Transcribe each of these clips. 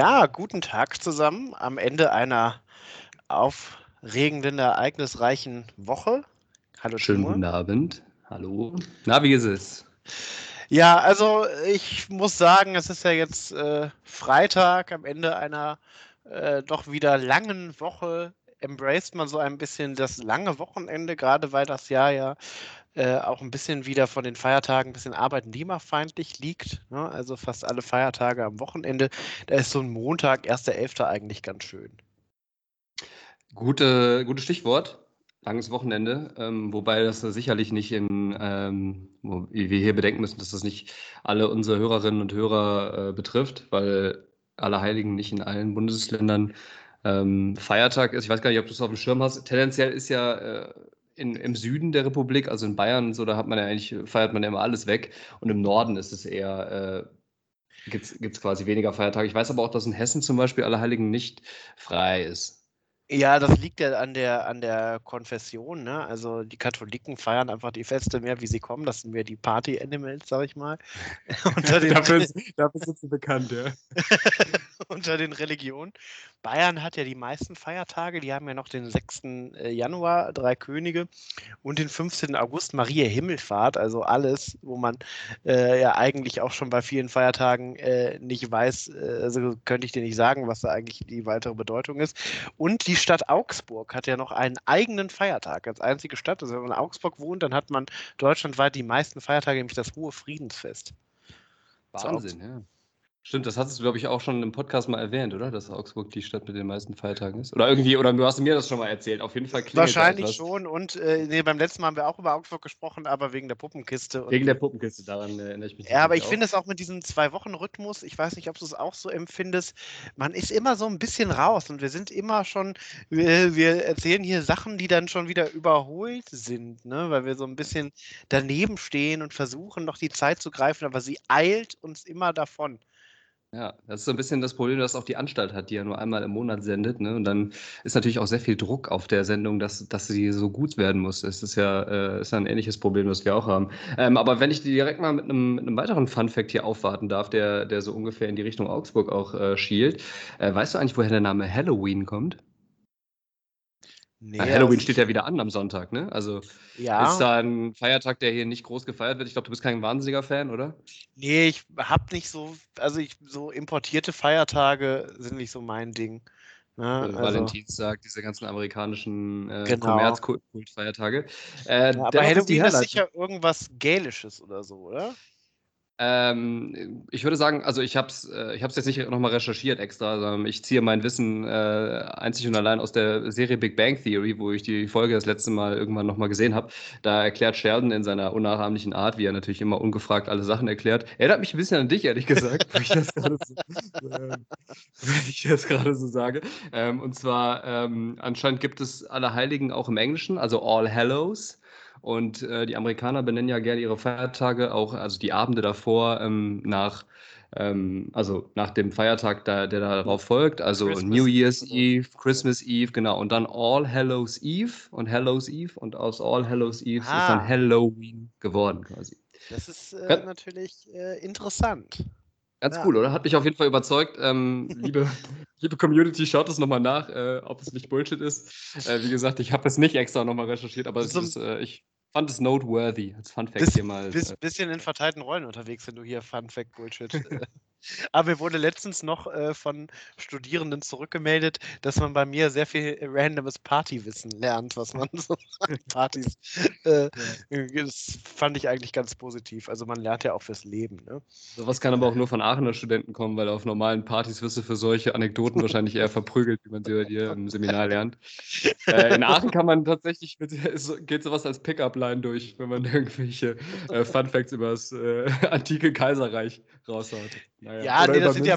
Ja, guten Tag zusammen am Ende einer aufregenden, ereignisreichen Woche. Hallo Schönen Timur. guten Abend. Hallo. Na, wie ist es? Ja, also ich muss sagen, es ist ja jetzt äh, Freitag am Ende einer äh, doch wieder langen Woche. Embraced man so ein bisschen das lange Wochenende, gerade weil das Jahr ja äh, auch ein bisschen wieder von den Feiertagen ein bisschen arbeitnehmerfeindlich liegt. Ne? Also fast alle Feiertage am Wochenende. Da ist so ein Montag, 1.11. eigentlich ganz schön. Gute, gutes Stichwort. Langes Wochenende, ähm, wobei das sicherlich nicht in, ähm, wie wir hier bedenken müssen, dass das nicht alle unsere Hörerinnen und Hörer äh, betrifft, weil Allerheiligen nicht in allen Bundesländern ähm, Feiertag ist. Ich weiß gar nicht, ob du es auf dem Schirm hast. Tendenziell ist ja äh, in, im Süden der Republik, also in Bayern, so da hat man ja eigentlich, feiert man ja immer alles weg. Und im Norden ist es eher, äh, gibt es quasi weniger Feiertage. Ich weiß aber auch, dass in Hessen zum Beispiel Allerheiligen nicht frei ist. Ja, das liegt ja an der, an der Konfession. Ne? Also die Katholiken feiern einfach die Feste mehr, wie sie kommen. Das sind mehr die Party-Animals, sag ich mal. unter den, dafür, dafür sind sie bekannt, ja. unter den Religionen. Bayern hat ja die meisten Feiertage. Die haben ja noch den 6. Äh, Januar, drei Könige, und den 15. August, Maria Himmelfahrt. Also alles, wo man äh, ja eigentlich auch schon bei vielen Feiertagen äh, nicht weiß, äh, also könnte ich dir nicht sagen, was da eigentlich die weitere Bedeutung ist. Und die Stadt Augsburg hat ja noch einen eigenen Feiertag als einzige Stadt. Also wenn man in Augsburg wohnt, dann hat man deutschlandweit die meisten Feiertage, nämlich das Hohe Friedensfest. Wahnsinn, ja. Stimmt, das hast du, glaube ich, auch schon im Podcast mal erwähnt, oder? Dass Augsburg die Stadt mit den meisten Feiertagen ist. Oder irgendwie, oder du hast mir das schon mal erzählt. Auf jeden Fall Wahrscheinlich schon. Und äh, nee, beim letzten Mal haben wir auch über Augsburg gesprochen, aber wegen der Puppenkiste. wegen der Puppenkiste, daran äh, erinnere ich mich. Ja, aber ich finde es auch mit diesem Zwei-Wochen-Rhythmus, ich weiß nicht, ob du es auch so empfindest, man ist immer so ein bisschen raus und wir sind immer schon, wir, wir erzählen hier Sachen, die dann schon wieder überholt sind, ne? weil wir so ein bisschen daneben stehen und versuchen, noch die Zeit zu greifen, aber sie eilt uns immer davon. Ja, das ist so ein bisschen das Problem, das auch die Anstalt hat, die ja nur einmal im Monat sendet, ne? Und dann ist natürlich auch sehr viel Druck auf der Sendung, dass dass sie so gut werden muss. Es ist ja äh, ist ja 'n ähnliches Problem, was wir auch haben. Ähm, aber wenn ich direkt mal mit einem mit 'nem weiteren Fun-Fact hier aufwarten darf, der der so ungefähr in die Richtung Augsburg auch, äh, schielt. Äh, weißt du eigentlich, woher der Name Halloween kommt? Nee, Halloween steht ja wieder an am Sonntag, ne? Also ja. ist da ein Feiertag, der hier nicht groß gefeiert wird. Ich glaube, du bist kein wahnsinniger Fan, oder? Nee, ich habe nicht so, also ich, so importierte Feiertage sind nicht so mein Ding. Ne? Also, Valentinstag, diese ganzen amerikanischen äh, genau. Kommerzkultfeiertage. Äh, ja, aber Halloween ist sicher irgendwas Gälisches oder so, oder? Ähm, ich würde sagen, also ich habe es äh, ich jetzt nicht nochmal recherchiert extra, sondern ich ziehe mein Wissen äh, einzig und allein aus der Serie Big Bang Theory, wo ich die Folge das letzte Mal irgendwann nochmal gesehen habe. Da erklärt Sheldon in seiner unnachahmlichen Art, wie er natürlich immer ungefragt alle Sachen erklärt. Erinnert mich ein bisschen an dich, ehrlich gesagt, wenn ich das gerade so, äh, so sage. Ähm, und zwar, ähm, anscheinend gibt es Allerheiligen auch im Englischen, also All Hallows. Und äh, die Amerikaner benennen ja gerne ihre Feiertage auch, also die Abende davor, ähm, nach, ähm, also nach dem Feiertag, da, der darauf folgt. Also Christmas New Year's Eve, Christmas Eve, genau. Und dann All Hallows Eve und Hallows Eve. Und aus All Hallows Eve ah. ist dann Halloween geworden quasi. Das ist äh, ja. natürlich äh, interessant. Ganz ja. cool, oder? Hat mich auf jeden Fall überzeugt. Ähm, liebe, liebe Community, schaut es nochmal nach, äh, ob es nicht Bullshit ist. Äh, wie gesagt, ich habe es nicht extra nochmal recherchiert, aber so, ist, äh, ich fand es noteworthy als Fun Fact hier mal. Bist äh. bisschen in verteilten Rollen unterwegs, wenn du hier Fun Fact Bullshit äh, aber mir wurde letztens noch äh, von Studierenden zurückgemeldet, dass man bei mir sehr viel randomes Partywissen lernt, was man so an Partys. Äh, ja. Das fand ich eigentlich ganz positiv. Also man lernt ja auch fürs Leben. Ne? Sowas kann aber auch nur von Aachener Studenten kommen, weil auf normalen Partys wirst du für solche Anekdoten wahrscheinlich eher verprügelt, wie man sie bei dir im Seminar lernt. Äh, in Aachen kann man tatsächlich, mit, geht sowas als Pickup-Line durch, wenn man irgendwelche äh, Fun Facts über das äh, antike Kaiserreich raushaut. Naja. Ja, nee, das sind ja.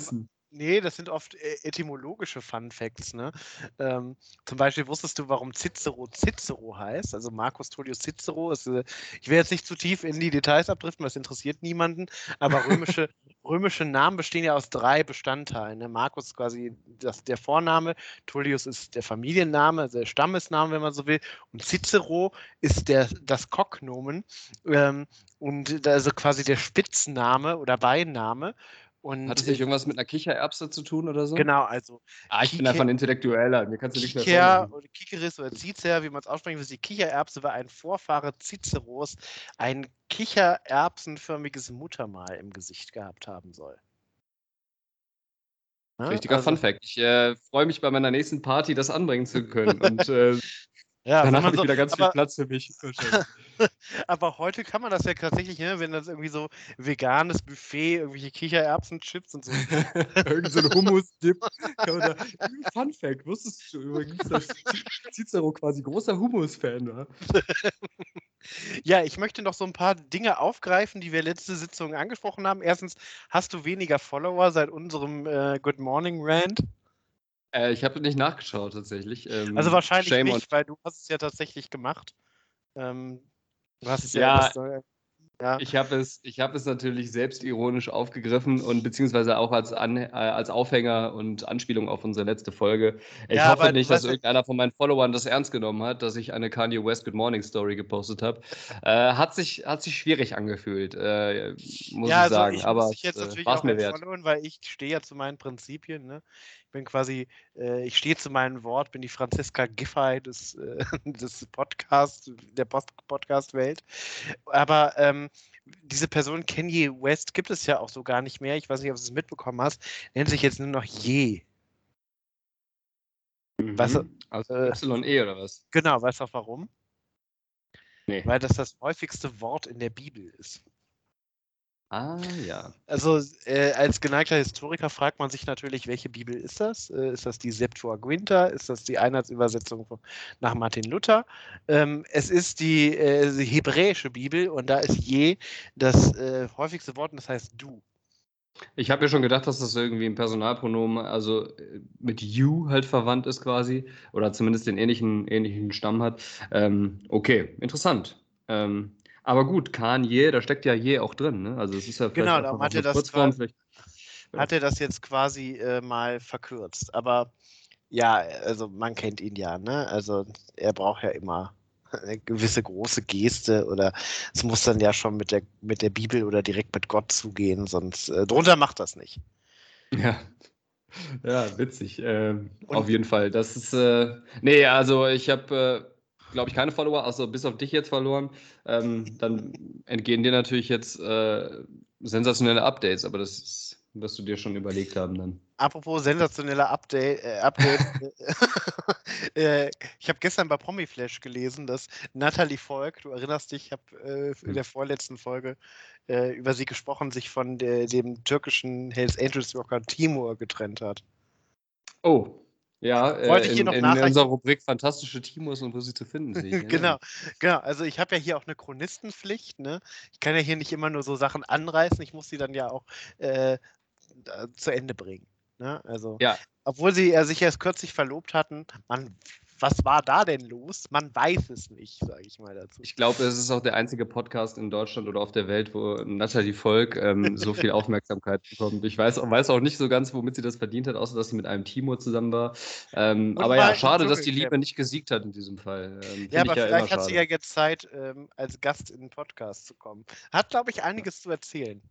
Nee, das sind oft äh, etymologische Fun Facts. Ne? Ähm, zum Beispiel wusstest du, warum Cicero Cicero heißt? Also Marcus Tullius Cicero ist, äh, ich will jetzt nicht zu tief in die Details abdriften, weil es interessiert niemanden, aber römische, römische Namen bestehen ja aus drei Bestandteilen. Ne? Marcus ist quasi das, der Vorname, Tullius ist der Familienname, also der Stammesname, wenn man so will, und Cicero ist der, das Kocknomen ähm, und also quasi der Spitzname oder Beinname. Und Hat es nicht irgendwas mit einer Kichererbse zu tun oder so? genau, also Ah, ich bin Kike- einfach ein Intellektueller. Mir kannst du nichts mehr Kiker oder Kikeris oder Cicer, wie man es aussprechen will, die Kichererbse war ein Vorfahre Ciceros, ein kichererbsenförmiges Muttermal im Gesicht gehabt haben soll. Ne? Richtiger Also, Fun Fact. Ich äh, freue mich bei meiner nächsten Party, das anbringen zu können. Und äh, Ja, danach man habe ich so, wieder ganz viel aber, Platz für mich. Aber heute kann man das ja tatsächlich, ne, wenn das irgendwie so veganes Buffet, irgendwelche Kichererbsenchips und so. Irgend so ein Hummus-Dip. Da- Fun Fact, wusstest du übrigens, dass Cicero quasi großer Hummus-Fan war? Ja, ich möchte noch so ein paar Dinge aufgreifen, die wir letzte Sitzung angesprochen haben. Erstens, hast du weniger Follower seit unserem äh, Good Morning Rant? Äh, ich habe nicht nachgeschaut tatsächlich. Ähm, Also wahrscheinlich shame nicht, weil du hast es ja tatsächlich gemacht. Ähm, du hast es ja, Ja, äh, ja. Ich habe es, ich hab es natürlich selbstironisch aufgegriffen und beziehungsweise auch als, An, äh, als Aufhänger und Anspielung auf unsere letzte Folge. Ich Ja, hoffe nicht, dass irgendeiner von meinen Followern das ernst genommen hat, dass ich eine Kanye West Good Morning Story gepostet habe. Äh, hat, sich, hat sich schwierig angefühlt, äh, muss ja, ich sagen. ich aber muss dich jetzt äh, natürlich auch mir wert. followen, weil ich stehe ja zu meinen Prinzipien. Ne? Ich bin quasi, äh, ich stehe zu meinem Wort, bin die Franziska Giffey des, äh, des Podcasts, der Post Podcast-Welt. Aber ähm, diese Person Kanye West gibt es ja auch so gar nicht mehr. Ich weiß nicht, ob du es mitbekommen hast. Nennt sich jetzt nur noch Je. Weißt du, Mhm. Also äh, YE oder was? Genau, weißt du auch warum? Nee. Weil das das häufigste Wort in der Bibel ist. Ah, ja. Also äh, als geneigter Historiker fragt man sich natürlich, welche Bibel ist das? Äh, ist das die Septuaginta? Ist das die Einheitsübersetzung von, nach Martin Luther? Ähm, es ist die, äh, die hebräische Bibel und da ist je das äh, häufigste Wort und das heißt du. Ich habe ja schon gedacht, dass das irgendwie ein Personalpronomen, also äh, mit you halt verwandt ist quasi, oder zumindest den ähnlichen, ähnlichen Stamm hat. Ähm, okay, interessant. Ähm, aber gut, Kanye, da steckt ja je auch drin, ne? Also es ist ja vielleicht Genau, darum hat er das Kurzform, quasi- vielleicht. Ja. Hat er das jetzt quasi äh, mal verkürzt. Aber ja, also man kennt ihn ja, ne? Also er braucht ja immer eine gewisse große Geste oder es muss dann ja schon mit der, mit der Bibel oder direkt mit Gott zugehen, sonst äh, drunter macht das nicht. Ja. Ja, witzig. Und- auf jeden Fall. Das ist, äh, nee, also ich habe, äh, glaube ich, keine Follower, also bis auf dich jetzt verloren. Ähm, dann entgehen dir natürlich jetzt äh, sensationelle Updates, aber das ist, wirst du dir schon überlegt haben dann. Apropos sensationeller Update, äh, Update äh, ich habe gestern bei Promiflash gelesen, dass Natalie Volk, du erinnerst dich, ich habe äh, in der vorletzten Folge äh, über sie gesprochen, sich von der, dem türkischen Hells Angels Rocker Timur getrennt hat. Oh, ja, Wollte äh, ich hier in, noch in unserer Rubrik Fantastische Timos und wo sie zu finden sind. genau, genau. Also ich habe ja hier auch eine Chronistenpflicht. Ne? Ich kann ja hier nicht immer nur so Sachen anreißen. Ich muss sie dann ja auch äh, zu Ende bringen. Ne? Also, Ja. obwohl sie ja sich erst kürzlich verlobt hatten, man, was war da denn los? Man weiß es nicht, sage ich mal dazu. Ich glaube, es ist auch der einzige Podcast in Deutschland oder auf der Welt, wo Natalie Volk ähm, so viel Aufmerksamkeit bekommt. Ich weiß, auch- weiß auch nicht so ganz, womit sie das verdient hat, außer dass sie mit einem Timo zusammen war. Ähm, aber ja, schade, dass die. Liebe nicht gesiegt hat in diesem Fall. Ähm, ja, aber ja vielleicht hat sie ja jetzt Zeit, ähm, als Gast in den Podcast zu kommen. Hat, glaube ich, einiges zu erzählen.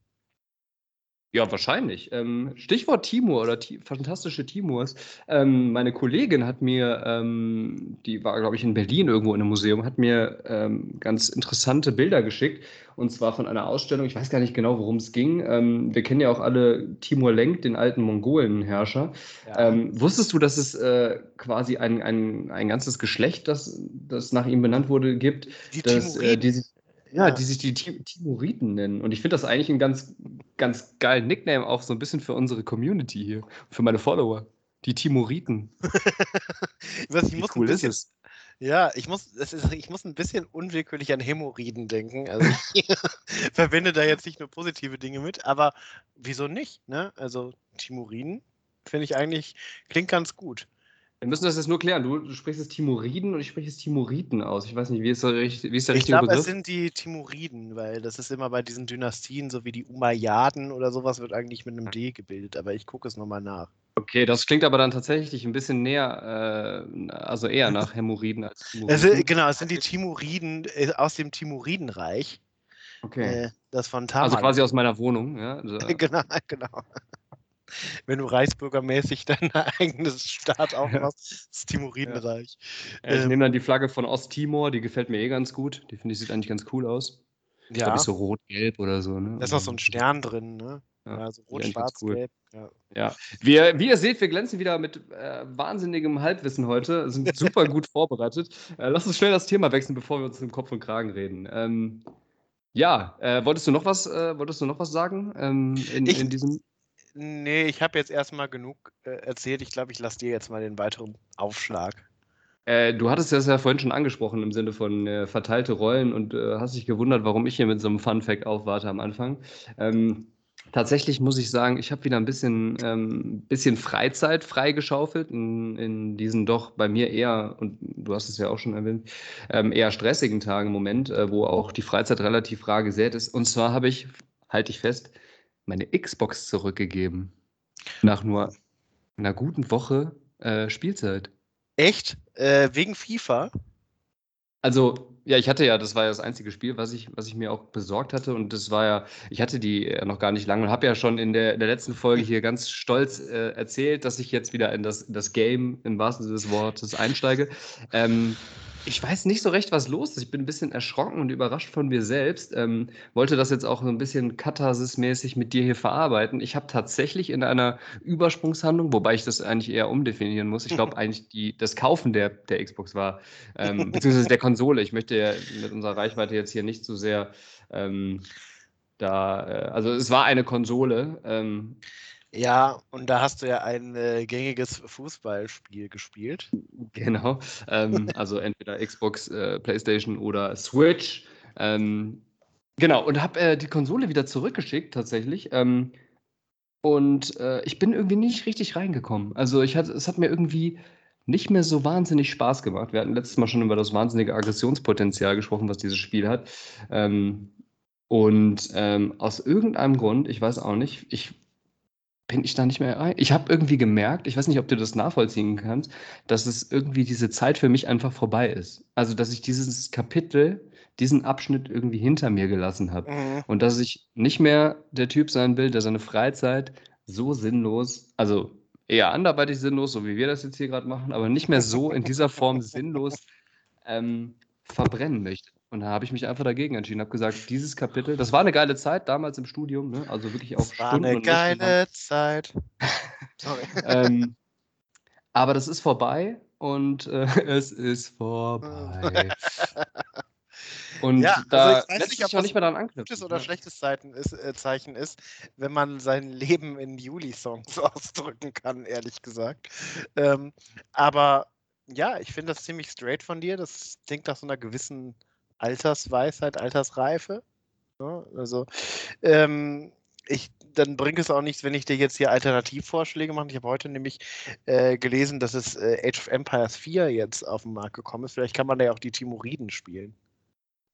Ja, wahrscheinlich. Ähm, Stichwort Timur oder Ti fantastische Timurs. Ähm, meine Kollegin hat mir, ähm, die war, glaube ich, in Berlin irgendwo in einem Museum, hat mir ähm, ganz interessante Bilder geschickt. Und zwar von einer Ausstellung. Ich weiß gar nicht genau, worum es ging. Ähm, wir kennen ja auch alle Timur Lenk, den alten Mongolenherrscher. Ja. Ähm, wusstest du, dass es äh, quasi ein, ein, ein ganzes Geschlecht, das, das nach ihm benannt wurde, gibt? die dass, äh, die sich, ja, die sich die Ti- Timuriten nennen. Und ich finde das eigentlich einen ganz, ganz geilen Nickname auch so ein bisschen für unsere Community hier, für meine Follower. Die Timuriten. Weiß, ich Wie muss cool ist es? Ja, ich muss, das ist, ich muss ein bisschen unwillkürlich an Hämorrhoiden denken. Also ich verbinde da jetzt nicht nur positive Dinge mit, aber wieso nicht? Ne? Also Timuriden finde ich eigentlich, klingt ganz gut. Wir müssen das jetzt nur klären. Du, du sprichst es Timuriden und ich spreche es Timuriten aus. Ich weiß nicht, wie ist der, wie ist der Ich richtige glaube, es Begriff? sind die Timuriden, weil das ist immer bei diesen Dynastien, so wie die Umayyaden oder sowas, wird eigentlich mit einem D gebildet, aber ich gucke es nochmal nach. Okay, das klingt aber dann tatsächlich ein bisschen näher, äh, also eher nach Hämorrhoiden als Es Timuriten. sind, genau, es sind die Timuriden äh, aus dem Timuridenreich. Okay. Äh, das von Also Tamalan. quasi aus meiner Wohnung, ja. Also, genau, genau. Wenn du reichsbürgermäßig dein eigenes Staat aufmachst, das Timuridenreich. Ja, ich Ähm, nehme dann die Flagge von Osttimor, die gefällt mir eh ganz gut. Die finde ich, sieht eigentlich ganz cool aus. ja, Glaube ich, so rot-gelb oder so. Ne? da ist noch so ein Also, Stern drin, ne? Ja, Ja, so sieht rot, schwarz, cool. gelb. Ja. Ja, wir, wie ihr seht, wir glänzen wieder mit äh, wahnsinnigem Halbwissen heute, sind super gut vorbereitet. Äh, lass uns schnell das Thema wechseln, bevor wir uns im Kopf und Kragen reden. Ähm, ja, äh, wolltest du noch was, äh, wolltest du noch was sagen ähm, in, Ich- in diesem? Nee, ich habe jetzt erstmal genug äh, erzählt. Ich glaube, ich lasse dir jetzt mal den weiteren Aufschlag. Äh, du hattest das ja vorhin schon angesprochen im Sinne von äh, verteilte Rollen und äh, hast dich gewundert, warum ich hier mit so einem Fun Fact aufwarte am Anfang. Ähm, tatsächlich muss ich sagen, ich habe wieder ein bisschen, ähm, bisschen Freizeit freigeschaufelt in, in diesen doch bei mir eher, und du hast es ja auch schon erwähnt, ähm, eher stressigen Tagen im Moment, äh, wo auch die Freizeit relativ rar gesät ist. Und zwar habe ich, halte ich fest, meine Xbox zurückgegeben. Nach nur einer guten Woche äh, Spielzeit. Echt? Äh, wegen FIFA? Also, ja, ich hatte ja, das war ja das einzige Spiel, was ich, was ich mir auch besorgt hatte. Und das war ja, ich hatte die äh, noch gar nicht lange und habe ja schon in der, in der letzten Folge hier ganz stolz äh, erzählt, dass ich jetzt wieder in das, in das Game im wahrsten Sinne des Wortes einsteige. Ähm, ich weiß nicht so recht, was los ist. Ich bin ein bisschen erschrocken und überrascht von mir selbst. Ähm, wollte das jetzt auch so ein bisschen katharsismäßig mit dir hier verarbeiten. Ich habe tatsächlich in einer Übersprungshandlung, wobei ich das eigentlich eher umdefinieren muss. Ich glaube eigentlich, die, das Kaufen der, der Xbox war, ähm, beziehungsweise der Konsole. Ich möchte ja mit unserer Reichweite jetzt hier nicht so sehr ähm, da, äh, also es war eine Konsole. Ähm, Ja, und da hast du ja ein äh, gängiges Fußballspiel gespielt. Genau. Ähm, also entweder Xbox, äh, PlayStation oder Switch. Ähm, genau, und habe äh, die Konsole wieder zurückgeschickt tatsächlich. Ähm, und äh, ich bin irgendwie nicht richtig reingekommen. Also ich hatte, es hat mir irgendwie nicht mehr so wahnsinnig Spaß gemacht. Wir hatten letztes Mal schon über das wahnsinnige Aggressionspotenzial gesprochen, was dieses Spiel hat. Ähm, und ähm, aus irgendeinem Grund, ich weiß auch nicht, ich bin ich da nicht mehr rein. Ich habe irgendwie gemerkt, ich weiß nicht, ob du das nachvollziehen kannst, dass es irgendwie diese Zeit für mich einfach vorbei ist. Also, dass ich dieses Kapitel, diesen Abschnitt irgendwie hinter mir gelassen habe. Mhm. Und dass ich nicht mehr der Typ sein will, der seine Freizeit so sinnlos, also eher anderweitig sinnlos, so wie wir das jetzt hier gerade machen, aber nicht mehr so in dieser Form sinnlos ähm, verbrennen möchte. Und da habe ich mich einfach dagegen entschieden, habe gesagt, dieses Kapitel, das war eine geile Zeit damals im Studium, ne? also wirklich auch Das war Stunden eine und Nächte lang. geile Zeit. Sorry. ähm, aber das ist vorbei und äh, es ist vorbei. Und Ja, also da ich weiß nicht, ob das nicht mehr daran Gutes anknüpfen. oder ja. schlechtes Zeiten ist, äh, Zeichen ist, wenn man sein Leben in Juli-Songs ausdrücken kann, ehrlich gesagt. Ähm, aber ja, ich finde das ziemlich straight von dir. Das klingt nach so einer gewissen Altersweisheit, Altersreife. Ja, also, ähm, ich, dann bringt es auch nichts, wenn ich dir jetzt hier Alternativvorschläge mache. Ich habe heute nämlich äh, gelesen, dass es äh, Age of Empires 4 jetzt auf den Markt gekommen ist. Vielleicht kann man da ja auch die Timuriden spielen.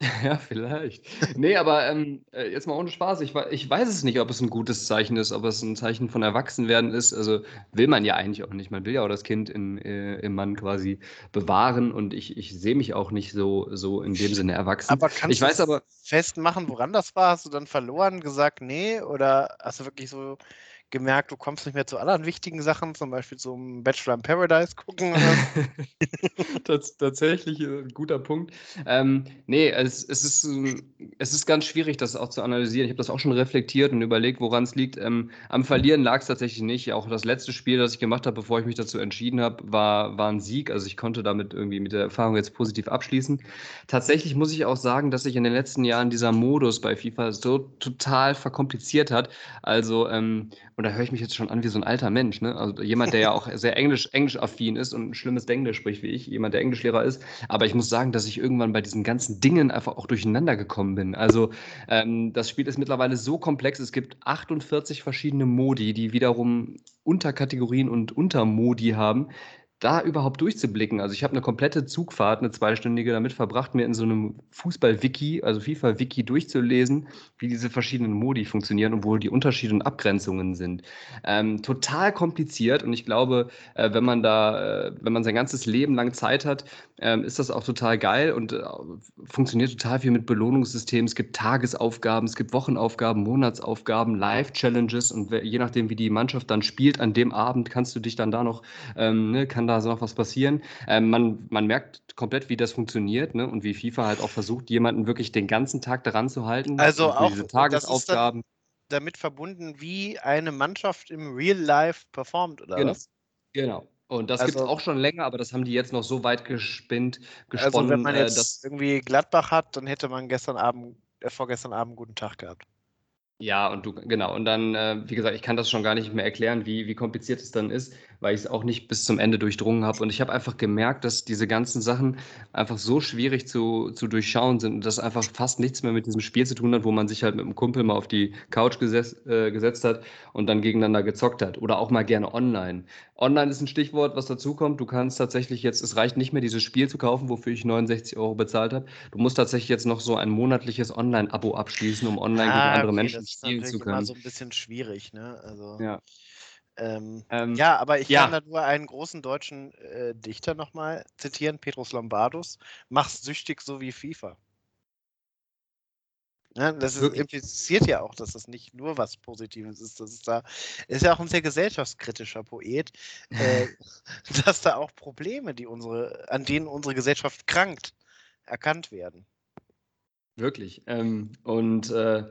Ja, vielleicht. Nee, aber ähm, äh, jetzt mal ohne Spaß. Ich, ich weiß es nicht, ob es ein gutes Zeichen ist, ob es ein Zeichen von Erwachsenwerden ist. Also will man ja eigentlich auch nicht. Man will ja auch das Kind in, äh, im Mann quasi bewahren und ich, ich sehe mich auch nicht so, so in dem Sinne erwachsen. Aber kannst ich weiß du aber, festmachen, woran das war? Hast du dann verloren, gesagt, nee? Oder hast du wirklich so gemerkt, du kommst nicht mehr zu anderen wichtigen Sachen, zum Beispiel zum Bachelor in Paradise gucken? Tats tatsächlich äh, ein guter Punkt. Ähm, nee, es, es, ist, ähm, es ist ganz schwierig, das auch zu analysieren. Ich habe das auch schon reflektiert und überlegt, woran es liegt. Ähm, am Verlieren lag es tatsächlich nicht. Auch das letzte Spiel, das ich gemacht habe, bevor ich mich dazu entschieden habe, war, war ein Sieg. Also ich konnte damit irgendwie mit der Erfahrung jetzt positiv abschließen. Tatsächlich muss ich auch sagen, dass sich in den letzten Jahren dieser Modus bei FIFA so total verkompliziert hat. Also, ähm, und da höre ich mich jetzt schon an wie so ein alter Mensch, ne? Also jemand, der ja auch sehr englisch, englisch-affin ist und ein schlimmes Englisch spricht wie ich, jemand, der Englischlehrer ist. Aber ich muss sagen, dass ich irgendwann bei diesen ganzen Dingen einfach auch durcheinander gekommen bin. Also ähm, das Spiel ist mittlerweile so komplex. Es gibt 48 verschiedene Modi, die wiederum Unterkategorien und Untermodi haben. Da überhaupt durchzublicken. Also ich habe eine komplette Zugfahrt, eine zweistündige damit verbracht, mir in so einem Fußball-Wiki, also FIFA-Wiki durchzulesen, wie diese verschiedenen Modi funktionieren und wo die Unterschiede und Abgrenzungen sind. Ähm, total kompliziert und ich glaube, äh, wenn man da, äh, wenn man sein ganzes Leben lang Zeit hat, äh, ist das auch total geil und äh, funktioniert total viel mit Belohnungssystemen. Es gibt Tagesaufgaben, es gibt Wochenaufgaben, Monatsaufgaben, Live-Challenges und je nachdem, wie die Mannschaft dann spielt, an dem Abend kannst du dich dann da noch, ähm, ne, kann da noch was passieren. Ähm, man, man merkt komplett, wie das funktioniert ne? und wie FIFA halt auch versucht, jemanden wirklich den ganzen Tag daran zu halten. Also auch diese Tagesaufgaben. damit verbunden, wie eine Mannschaft im Real Life performt, oder genau. was? Genau. Und das also, gibt es auch schon länger, aber das haben die jetzt noch so weit gespinnt, gesponnen. Also wenn man äh, jetzt äh, irgendwie Gladbach hat, dann hätte man gestern Abend, äh, vorgestern Abend guten Tag gehabt. Ja, und du, genau. Und dann, äh, wie gesagt, ich kann das schon gar nicht mehr erklären, wie, wie kompliziert es dann ist, weil ich es auch nicht bis zum Ende durchdrungen habe. Und ich habe einfach gemerkt, dass diese ganzen Sachen einfach so schwierig zu, zu durchschauen sind und das einfach fast nichts mehr mit diesem Spiel zu tun hat, wo man sich halt mit einem Kumpel mal auf die Couch gesetz, äh, gesetzt hat und dann gegeneinander gezockt hat. Oder auch mal gerne online. Online ist ein Stichwort, was dazu kommt. Du kannst tatsächlich jetzt, es reicht nicht mehr, dieses Spiel zu kaufen, wofür ich 69 Euro bezahlt habe. Du musst tatsächlich jetzt noch so ein monatliches Online-Abo abschließen, um online ah, gegen andere okay, Menschen spielen zu können. Das ist immer so ein bisschen schwierig, ne? Also, ja. Ähm, ähm, ja, aber ich ja. kann da nur einen großen deutschen äh, Dichter nochmal zitieren, Petrus Lombardus. Mach's süchtig so wie FIFA. Ja, das ist, impliziert ja auch, dass das nicht nur was Positives ist. Das ist da ist ja auch ein sehr gesellschaftskritischer Poet, äh, dass da auch Probleme, die unsere, an denen unsere Gesellschaft krankt, erkannt werden. Wirklich. Ähm, und äh,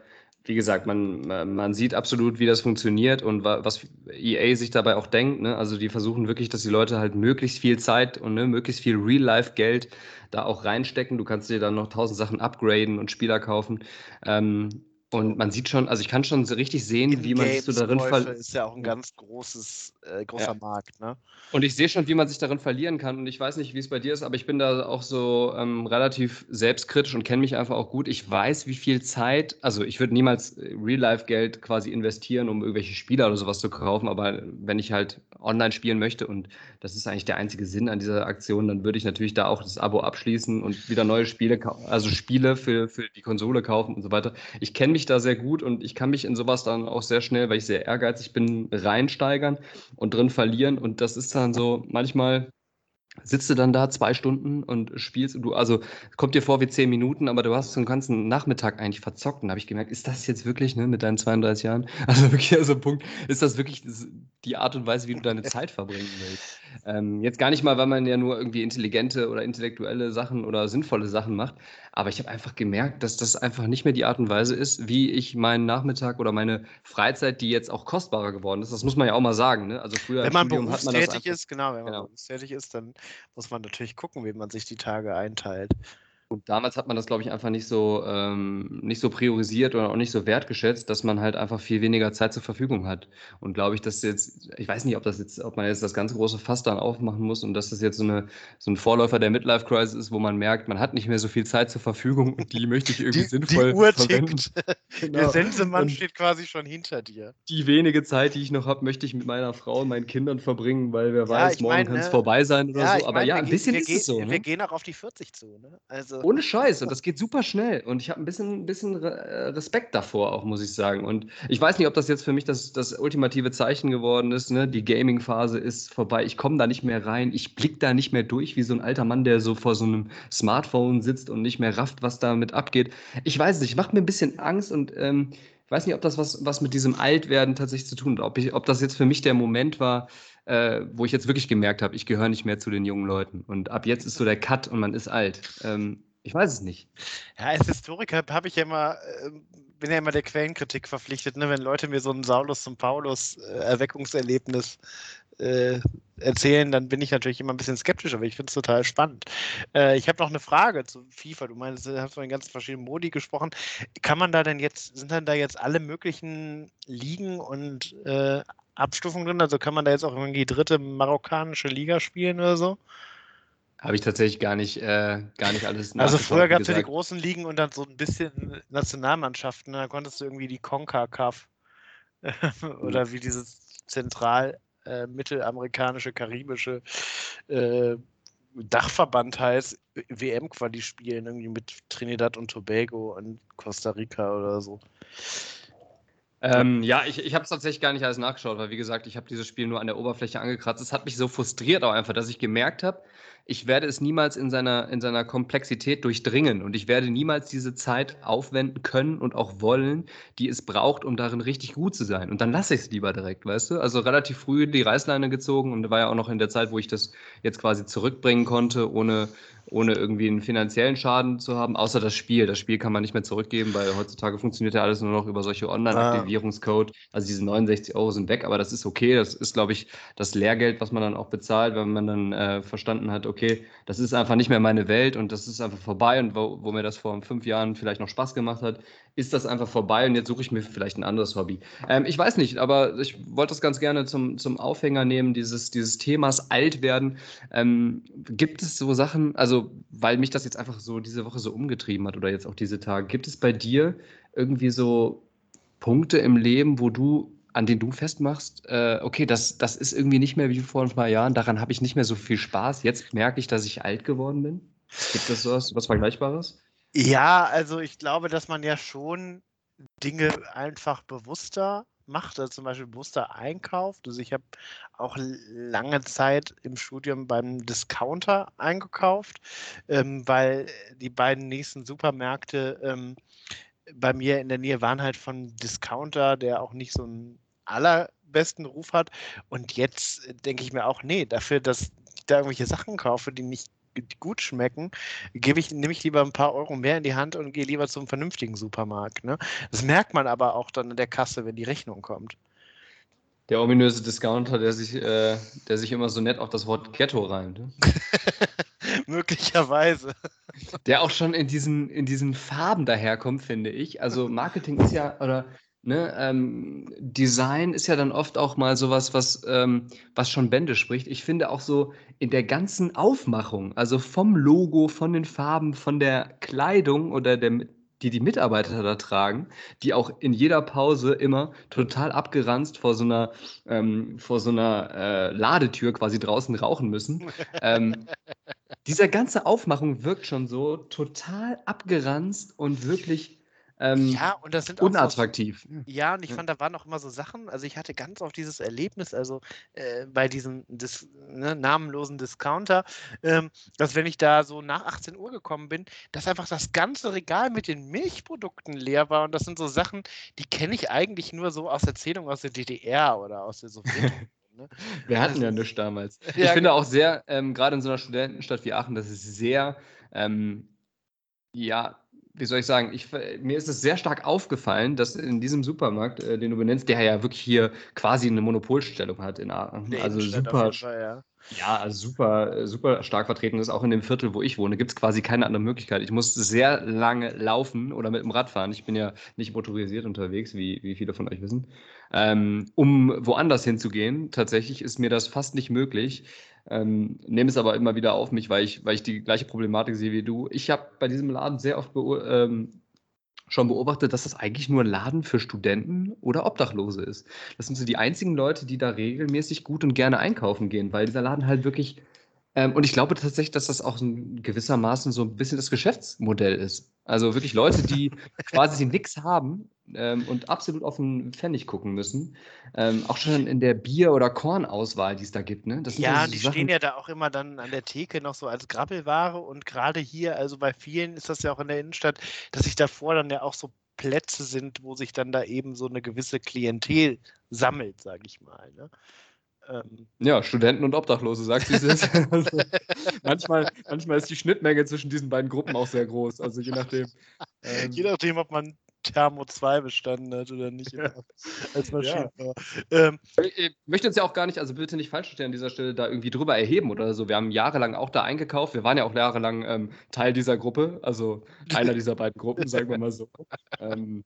wie gesagt, man, man sieht absolut, wie das funktioniert und was EA sich dabei auch denkt. Ne? Also die versuchen wirklich, dass die Leute halt möglichst viel Zeit und ne, möglichst viel Real-Life-Geld da auch reinstecken. Du kannst dir dann noch tausend Sachen upgraden und Spieler kaufen. Ähm, und man sieht schon, also ich kann schon so richtig sehen, wie man sich so darin verliert. ist ja auch ein ganz großes, äh, großer ja. Markt, ne? Und ich sehe schon, wie man sich darin verlieren kann. Und ich weiß nicht, wie es bei dir ist, aber ich bin da auch so ähm, relativ selbstkritisch und kenne mich einfach auch gut. Ich weiß, wie viel Zeit, also ich würde niemals Real-Life-Geld quasi investieren, um irgendwelche Spieler oder sowas zu kaufen, aber wenn ich halt online spielen möchte und das ist eigentlich der einzige Sinn an dieser Aktion, dann würde ich natürlich da auch das Abo abschließen und wieder neue Spiele, also Spiele für, für die Konsole kaufen und so weiter. Ich kenne mich da sehr gut und ich kann mich in sowas dann auch sehr schnell, weil ich sehr ehrgeizig bin, reinsteigern und drin verlieren. Und das ist dann so manchmal sitzt du dann da zwei Stunden und spielst du, also kommt dir vor wie zehn Minuten, aber du hast den ganzen Nachmittag eigentlich verzockt. Und habe ich gemerkt, ist das jetzt wirklich, ne, mit deinen 32 Jahren? Also wirklich, also Punkt, ist das wirklich die Art und Weise, wie du deine Zeit verbringen willst? Ähm, jetzt gar nicht mal, weil man ja nur irgendwie intelligente oder intellektuelle Sachen oder sinnvolle Sachen macht, aber ich habe einfach gemerkt, dass das einfach nicht mehr die Art und Weise ist, wie ich meinen Nachmittag oder meine Freizeit, die jetzt auch kostbarer geworden ist, das muss man ja auch mal sagen. Ne? Also früher wenn man Studium berufstätig ist, genau, wenn man genau. berufstätig ist, dann muss man natürlich gucken, wie man sich die Tage einteilt. Und damals hat man das, glaube ich, einfach nicht so, ähm, nicht so priorisiert oder auch nicht so wertgeschätzt, dass man halt einfach viel weniger Zeit zur Verfügung hat. Und glaube ich, dass jetzt, ich weiß nicht, ob das jetzt, ob man jetzt das ganz große Fass dann aufmachen muss und dass das jetzt so, eine, so ein Vorläufer der Midlife-Crisis ist, wo man merkt, man hat nicht mehr so viel Zeit zur Verfügung und die möchte ich irgendwie die, sinnvoll die Uhr verwenden. Genau. Der Sensemann steht quasi schon hinter dir. Die wenige Zeit, die ich noch habe, möchte ich mit meiner Frau und meinen Kindern verbringen, weil wer ja, weiß, morgen kann es ne, vorbei sein oder ja, so. Aber mein, ja, ein bisschen ist es so. Wir ne? gehen auch auf die 40 zu. Ne? Also, ohne Scheiß. Und das geht super schnell. Und ich habe ein bisschen, bisschen äh, Respekt davor, auch muss ich sagen. Und ich weiß nicht, ob das jetzt für mich das, das ultimative Zeichen geworden ist. Ne? Die Gaming-Phase ist vorbei. Ich komme da nicht mehr rein. Ich blicke da nicht mehr durch, wie so ein alter Mann, der so vor so einem Smartphone sitzt und nicht mehr rafft, was damit abgeht. Ich weiß nicht, macht mir ein bisschen Angst und ähm, ich weiß nicht, ob das was, was mit diesem Altwerden tatsächlich zu tun hat. Ob, ich, ob das jetzt für mich der Moment war, äh, wo ich jetzt wirklich gemerkt habe, ich gehöre nicht mehr zu den jungen Leuten. Und ab jetzt ist so der Cut und man ist alt. Ähm, ich weiß es nicht. Ja, als Historiker habe ich ja immer, äh, bin ja immer der Quellenkritik verpflichtet, ne? wenn Leute mir so ein Saulus zum Paulus äh, Erweckungserlebnis äh, erzählen, dann bin ich natürlich immer ein bisschen skeptisch, aber ich finde es total spannend. Äh, ich habe noch eine Frage zu FIFA. Du meinst, du hast von ganzen verschiedenen Modi gesprochen. Kann man da denn jetzt, sind dann da jetzt alle möglichen Ligen und äh, Abstufungen drin? Also kann man da jetzt auch irgendwie dritte marokkanische Liga spielen oder so? Habe ich tatsächlich gar nicht, äh, gar nicht alles Also früher gab es ja die großen Ligen und dann so ein bisschen Nationalmannschaften. Ne? Da konntest du irgendwie die CONCACAF oder wie dieses Zentral äh, mittelamerikanische, karibische äh, Dachverband heißt, WM-Quali spielen, irgendwie mit Trinidad und Tobago und Costa Rica oder so. Ähm, ja, ich, ich habe es tatsächlich gar nicht alles nachgeschaut, weil wie gesagt, ich habe dieses Spiel nur an der Oberfläche angekratzt. Es hat mich so frustriert auch einfach, dass ich gemerkt habe, ich werde es niemals in seiner, in seiner Komplexität durchdringen und ich werde niemals diese Zeit aufwenden können und auch wollen, die es braucht, um darin richtig gut zu sein. Und dann lasse ich es lieber direkt, weißt du? Also relativ früh die Reißleine gezogen und war ja auch noch in der Zeit, wo ich das jetzt quasi zurückbringen konnte, ohne, ohne irgendwie einen finanziellen Schaden zu haben, außer das Spiel. Das Spiel kann man nicht mehr zurückgeben, weil heutzutage funktioniert ja alles nur noch über solche Online-Aktivierungscode. Also diese 69 Euro sind weg, aber das ist okay. Das ist, glaube ich, das Lehrgeld, was man dann auch bezahlt, wenn man dann äh, verstanden hat, okay, das ist einfach nicht mehr meine Welt und das ist einfach vorbei. Und wo, wo mir das vor fünf Jahren vielleicht noch Spaß gemacht hat, ist das einfach vorbei und jetzt suche ich mir vielleicht ein anderes Hobby. Ähm, ich weiß nicht, aber ich wollte das ganz gerne zum, zum Aufhänger nehmen, dieses, dieses Themas alt werden. Ähm, gibt es so Sachen, also weil mich das jetzt einfach so diese Woche so umgetrieben hat oder jetzt auch diese Tage, gibt es bei dir irgendwie so Punkte im Leben, wo du an denen du festmachst, äh, okay, das, das ist irgendwie nicht mehr wie vor ein paar Jahren, daran habe ich nicht mehr so viel Spaß. Jetzt merke ich, dass ich alt geworden bin. Gibt es sowas, was Vergleichbares? Ja, also ich glaube, dass man ja schon Dinge einfach bewusster macht, also zum Beispiel bewusster einkauft. Also ich habe auch lange Zeit im Studium beim Discounter eingekauft, ähm, weil die beiden nächsten Supermärkte ähm, bei mir in der Nähe waren halt von Discounter, der auch nicht so einen allerbesten Ruf hat. Und jetzt denke ich mir auch, nee, dafür, dass ich da irgendwelche Sachen kaufe, die nicht gut schmecken, gebe ich, nehme ich lieber ein paar Euro mehr in die Hand und gehe lieber zum vernünftigen Supermarkt. Ne? Das merkt man aber auch dann in der Kasse, wenn die Rechnung kommt. Der ominöse Discounter, der sich, äh, der sich immer so nett auf das Wort Ghetto reimt. Ne? Möglicherweise. Der auch schon in diesen, in diesen Farben daherkommt, finde ich. Also Marketing ist ja, oder Ne, ähm, Design ist ja dann oft auch mal sowas, was, ähm, was schon Bände spricht. Ich finde auch so in der ganzen Aufmachung, also vom Logo, von den Farben, von der Kleidung oder der, die die Mitarbeiter da tragen, die auch in jeder Pause immer total abgeranzt vor so einer, ähm, vor so einer äh, Ladetür quasi draußen rauchen müssen. ähm, diese ganze Aufmachung wirkt schon so total abgeranzt und wirklich ähm, ja, und das sind unattraktiv. So, ja, und ich fand, da waren auch immer so Sachen, also ich hatte ganz oft dieses Erlebnis, also äh, bei diesem Dis, ne, namenlosen Discounter, ähm, dass wenn ich da so nach 18 Uhr gekommen bin, dass einfach das ganze Regal mit den Milchprodukten leer war und das sind so Sachen, die kenne ich eigentlich nur so aus Erzählungen aus der DDR oder aus der Sowjetunion. Ne? Wir hatten also, ja nichts damals. Ja, ich finde auch sehr, ähm, gerade in so einer Studentenstadt wie Aachen, das ist sehr, ähm, ja, wie soll ich sagen, ich, mir ist es sehr stark aufgefallen, dass in diesem Supermarkt, äh, den du benennst, der ja wirklich hier quasi eine Monopolstellung hat in Aachen. Also super. Fall, ja. ja. also super, super stark vertreten ist. Auch in dem Viertel, wo ich wohne, gibt es quasi keine andere Möglichkeit. Ich muss sehr lange laufen oder mit dem Rad fahren. Ich bin ja nicht motorisiert unterwegs, wie, wie viele von euch wissen. Ähm, um woanders hinzugehen, tatsächlich ist mir das fast nicht möglich. Ähm, nehme es aber immer wieder auf mich, weil ich, weil ich die gleiche Problematik sehe wie du. Ich habe bei diesem Laden sehr oft ähm, schon beobachtet, dass das eigentlich nur ein Laden für Studenten oder Obdachlose ist. Das sind so die einzigen Leute, die da regelmäßig gut und gerne einkaufen gehen, weil dieser Laden halt wirklich ähm, und ich glaube tatsächlich, dass das auch in gewissermaßen so ein bisschen das Geschäftsmodell ist. Also wirklich Leute, die quasi nichts haben ähm, und absolut auf den Pfennig gucken müssen. Ähm, auch schon in der Bier- oder Kornauswahl, die es da gibt. Ne? ja, so die Sachen. stehen ja da auch immer dann an der Theke noch so als Grabbelware und gerade hier, also bei vielen ist das ja auch in der Innenstadt, dass sich davor dann ja auch so Plätze sind, wo sich dann da eben so eine gewisse Klientel sammelt, sage ich mal. Ne? Ähm, ja, Studenten und Obdachlose, sagt sie es. also, manchmal, manchmal ist die Schnittmenge zwischen diesen beiden Gruppen auch sehr groß. Also je nachdem. Ähm, je nachdem, ob man Thermo 2 bestanden hat oder nicht ja. als Maschine. Ja. Ähm, ich möchte uns ja auch gar nicht, also bitte nicht falsch verstehen an dieser Stelle, da irgendwie drüber erheben oder so. Wir haben jahrelang auch da eingekauft. Wir waren ja auch jahrelang ähm, Teil dieser Gruppe, also einer dieser beiden Gruppen, sagen wir mal so. Ähm,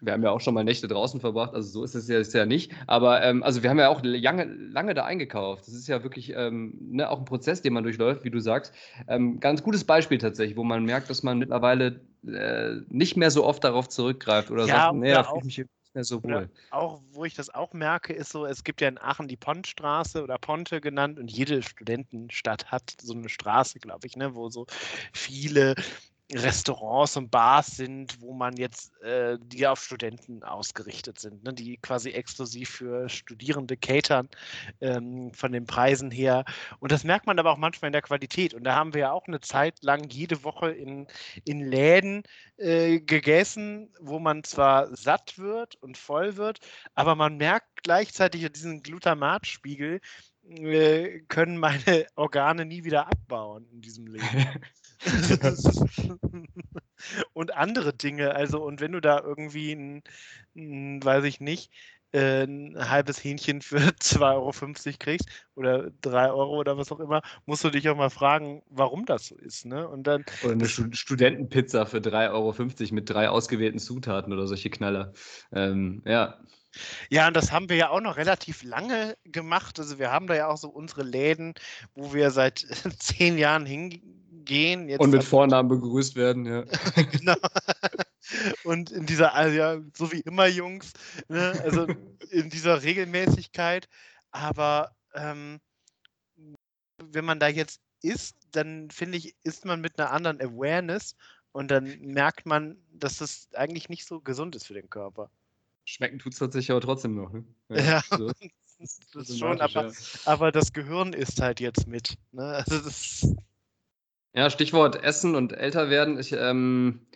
wir haben ja auch schon mal Nächte draußen verbracht, also so ist es ja, ist ja nicht. Aber ähm, also wir haben ja auch lange, lange da eingekauft. Das ist ja wirklich ähm, ne, auch ein Prozess, den man durchläuft, wie du sagst. Ähm, ganz gutes Beispiel tatsächlich, wo man merkt, dass man mittlerweile äh, nicht mehr so oft darauf zurückgreift oder ja, sagt, nee, da fühle ich mich mehr so auch, wo ich das auch merke, ist so, es gibt ja in Aachen die Pontstraße oder Ponte genannt und jede Studentenstadt hat so eine Straße, glaube ich, ne, wo so viele Restaurants und Bars sind, wo man jetzt, äh, die auf Studenten ausgerichtet sind, ne, die quasi exklusiv für Studierende catern ähm, von den Preisen her. Und das merkt man aber auch manchmal in der Qualität. Und da haben wir ja auch eine Zeit lang jede Woche in, in Läden äh, gegessen, wo man zwar satt wird und voll wird, aber man merkt gleichzeitig diesen Glutamatspiegel, äh, können meine Organe nie wieder abbauen in diesem Leben. und andere Dinge. Also, und wenn du da irgendwie ein, ein weiß ich nicht, äh, ein halbes Hähnchen für 2,50 Euro kriegst oder 3 Euro oder was auch immer, musst du dich auch mal fragen, warum das so ist. Ne? Und dann, oder eine Studentenpizza für 3,50 Euro mit drei ausgewählten Zutaten oder solche Knaller. Ähm, ja. Ja, und das haben wir ja auch noch relativ lange gemacht. Also wir haben da ja auch so unsere Läden, wo wir seit zehn Jahren hingehen gehen. Jetzt und mit Vornamen begrüßt werden, ja. genau. Und in dieser, also ja, so wie immer, Jungs, ne? also in dieser Regelmäßigkeit. Aber ähm, wenn man da jetzt ist, dann finde ich, ist man mit einer anderen Awareness und dann merkt man, dass das eigentlich nicht so gesund ist für den Körper. Schmecken tut es tatsächlich aber trotzdem noch. Ne? Ja, ja so. das, das ist schon, aber, ja. aber das Gehirn ist halt jetzt mit. Ne? Also das ja, Stichwort Essen und älter werden. Ich, ähm,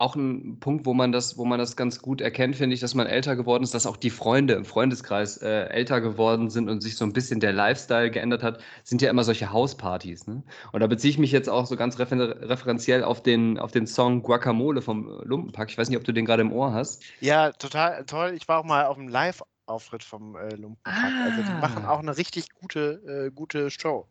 auch ein Punkt, wo man das, wo man das ganz gut erkennt, finde ich, dass man älter geworden ist, dass auch die Freunde im Freundeskreis äh, älter geworden sind und sich so ein bisschen der Lifestyle geändert hat, sind ja immer solche Hauspartys. Ne? Und da beziehe ich mich jetzt auch so ganz refer referenziell auf den, auf den Song Guacamole vom Lumpenpack. Ich weiß nicht, ob du den gerade im Ohr hast. Ja, total toll. Ich war auch mal auf einem Live-Auftritt vom äh, Lumpenpack. Ah. Also die machen ah. auch eine richtig gute, äh, gute Show.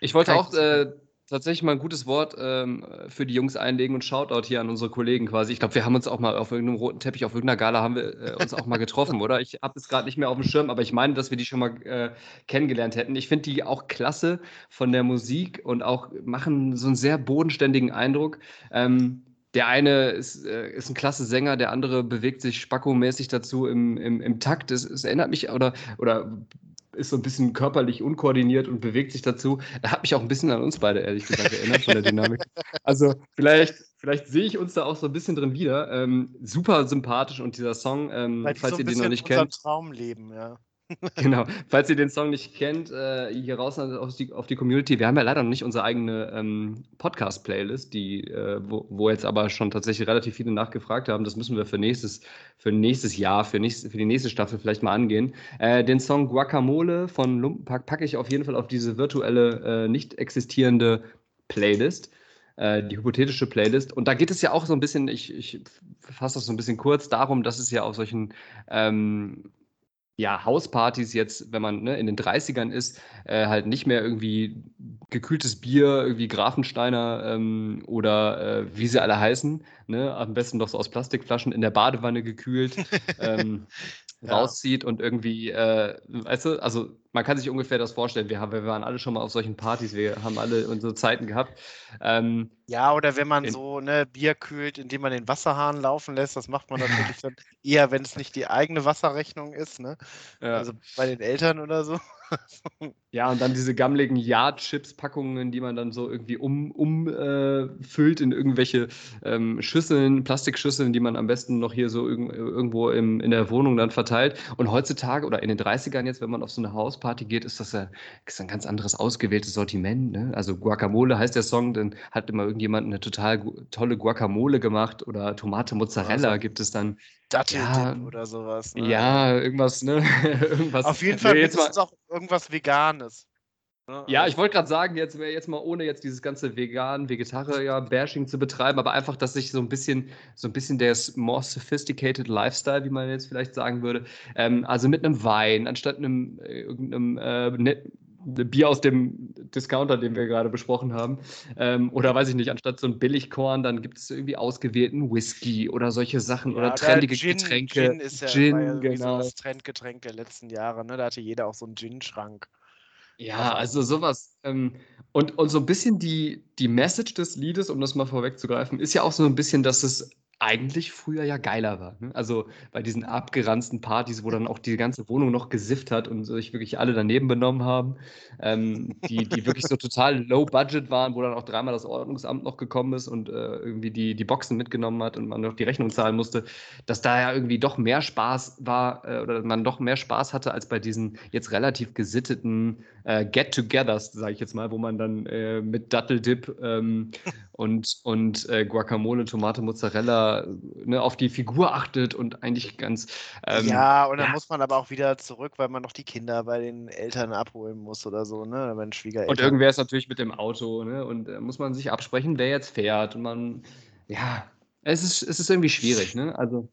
Ich wollte Kann auch äh, tatsächlich mal ein gutes Wort ähm, für die Jungs einlegen und Shoutout hier an unsere Kollegen quasi. Ich glaube, wir haben uns auch mal auf irgendeinem roten Teppich, auf irgendeiner Gala haben wir äh, uns auch mal getroffen, oder? Ich habe es gerade nicht mehr auf dem Schirm, aber ich meine, dass wir die schon mal äh, kennengelernt hätten. Ich finde die auch klasse von der Musik und auch machen so einen sehr bodenständigen Eindruck. Ähm, der eine ist, äh, ist ein klasse Sänger, der andere bewegt sich spackomäßig dazu im, im, im Takt. Es, es erinnert mich oder, oder ist so ein bisschen körperlich unkoordiniert und bewegt sich dazu. Er hat mich auch ein bisschen an uns beide, ehrlich gesagt, erinnert von der Dynamik. Also vielleicht, vielleicht sehe ich uns da auch so ein bisschen drin wieder. Ähm, super sympathisch und dieser Song, ähm, falls so ihr den noch nicht kennt. Traumleben, ja. genau. Falls ihr den Song nicht kennt, äh, hier raus auf die, auf die, Community. Wir haben ja leider noch nicht unsere eigene ähm, Podcast-Playlist, äh, wo, wo, jetzt aber schon tatsächlich relativ viele nachgefragt haben. Das müssen wir für nächstes, für nächstes Jahr, für, nächst, für die nächste Staffel vielleicht mal angehen. Äh, den Song Guacamole von Lumpenpack packe ich auf jeden Fall auf diese virtuelle, äh, nicht existierende Playlist äh, die hypothetische Playlist. Und da geht es ja auch so ein bisschen, ich, ich fasse das so ein bisschen kurz, darum, dass es ja auf solchen ähm, ja, Hauspartys jetzt, wenn man ne, in den 30ern ist, äh, halt nicht mehr irgendwie gekühltes Bier, irgendwie Grafensteiner ähm, oder äh, wie sie alle heißen, ne, am besten doch so aus Plastikflaschen in der Badewanne gekühlt, ähm, ja. rauszieht und irgendwie, äh, weißt du, also man kann sich ungefähr das vorstellen. Wir, haben, wir waren alle schon mal auf solchen Partys, wir haben alle unsere Zeiten gehabt. Ähm, ja, oder wenn man so ne, Bier kühlt, indem man den Wasserhahn laufen lässt, das macht man natürlich dann eher, wenn es nicht die eigene Wasserrechnung ist, ne? Ja. Also bei den Eltern oder so. ja, und dann diese gammeligen Ja-Chips-Packungen, die man dann so irgendwie umfüllt um, äh, in irgendwelche ähm, Schüsseln, Plastikschüsseln, die man am besten noch hier so irg irgendwo im, in der Wohnung dann verteilt. Und heutzutage oder in den 30ern jetzt, wenn man auf so eine Hausparty geht, ist das ja ist ein ganz anderes ausgewähltes Sortiment. Ne? Also Guacamole heißt der Song, dann hat immer irgendjemand eine total tolle Guacamole gemacht oder Tomate Mozzarella also, gibt es dann. Dattel ja, oder sowas. Ne? Ja, irgendwas, ne? irgendwas. Auf jeden Fall ist es auch irgendwas Veganes. Ne? Ja, ich wollte gerade sagen, jetzt jetzt mal ohne jetzt dieses ganze vegan, Vegetarier-Bashing zu betreiben, aber einfach, dass sich so ein bisschen, so ein bisschen der more sophisticated Lifestyle, wie man jetzt vielleicht sagen würde, ähm, also mit einem Wein, anstatt einem äh, irgendeinem äh, ne, Bier aus dem Discounter, den wir gerade besprochen haben. Ähm, oder weiß ich nicht, anstatt so ein Billigkorn, dann gibt es irgendwie ausgewählten Whisky oder solche Sachen ja, oder trendige Gin, Getränke. Gin ist ja, Gin, ja genau. so das Trendgetränk der letzten Jahre. Ne? Da hatte jeder auch so einen Gin-Schrank. Ja, also sowas. Ähm, und, und so ein bisschen die, die Message des Liedes, um das mal vorwegzugreifen, ist ja auch so ein bisschen, dass es eigentlich früher ja geiler war. Ne? Also bei diesen abgeranzten Partys, wo dann auch die ganze Wohnung noch gesifft hat und sich wirklich alle daneben benommen haben, ähm, die, die wirklich so total low budget waren, wo dann auch dreimal das Ordnungsamt noch gekommen ist und äh, irgendwie die, die Boxen mitgenommen hat und man noch die Rechnung zahlen musste, dass da ja irgendwie doch mehr Spaß war äh, oder man doch mehr Spaß hatte als bei diesen jetzt relativ gesitteten äh, Get-togethers, sage ich jetzt mal, wo man dann äh, mit Datteldip ähm, und, und äh, Guacamole, Tomate, Mozzarella ne, auf die Figur achtet und eigentlich ganz. Ähm, ja, und dann ja. muss man aber auch wieder zurück, weil man noch die Kinder bei den Eltern abholen muss oder so, ne? Bei den Schwiegereltern. Und irgendwer ist natürlich mit dem Auto, ne? Und äh, muss man sich absprechen, wer jetzt fährt. Und man, ja, es ist, es ist irgendwie schwierig, ne? Also.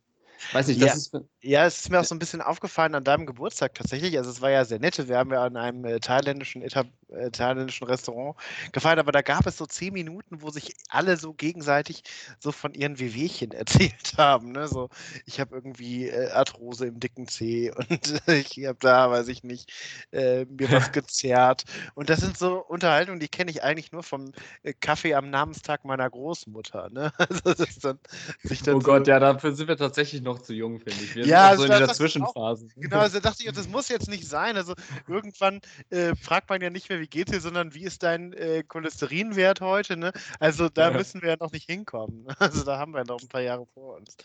Weiß nicht, das ja, ist. Ja, es ist mir auch so ein bisschen aufgefallen an deinem Geburtstag tatsächlich. Also, es war ja sehr nett. Wir haben ja an einem äh, thailändischen, äh, thailändischen Restaurant gefeiert, aber da gab es so zehn Minuten, wo sich alle so gegenseitig so von ihren Wehwehchen erzählt haben. Ne? So, ich habe irgendwie äh, Arthrose im dicken Zeh und ich habe da, weiß ich nicht, äh, mir was gezerrt. Und das sind so Unterhaltungen, die kenne ich eigentlich nur vom äh, Kaffee am Namenstag meiner Großmutter. Ne? Also, dann, oh so Gott, ja, dafür sind wir tatsächlich noch zu jung, finde ich. Wir ja, also so in dieser Zwischenphase. Genau, also dachte ich, das muss jetzt nicht sein. Also irgendwann äh, fragt man ja nicht mehr, wie geht's dir, sondern wie ist dein äh, Cholesterinwert heute? Ne? Also da ja. müssen wir ja noch nicht hinkommen. Also da haben wir noch ein paar Jahre vor uns.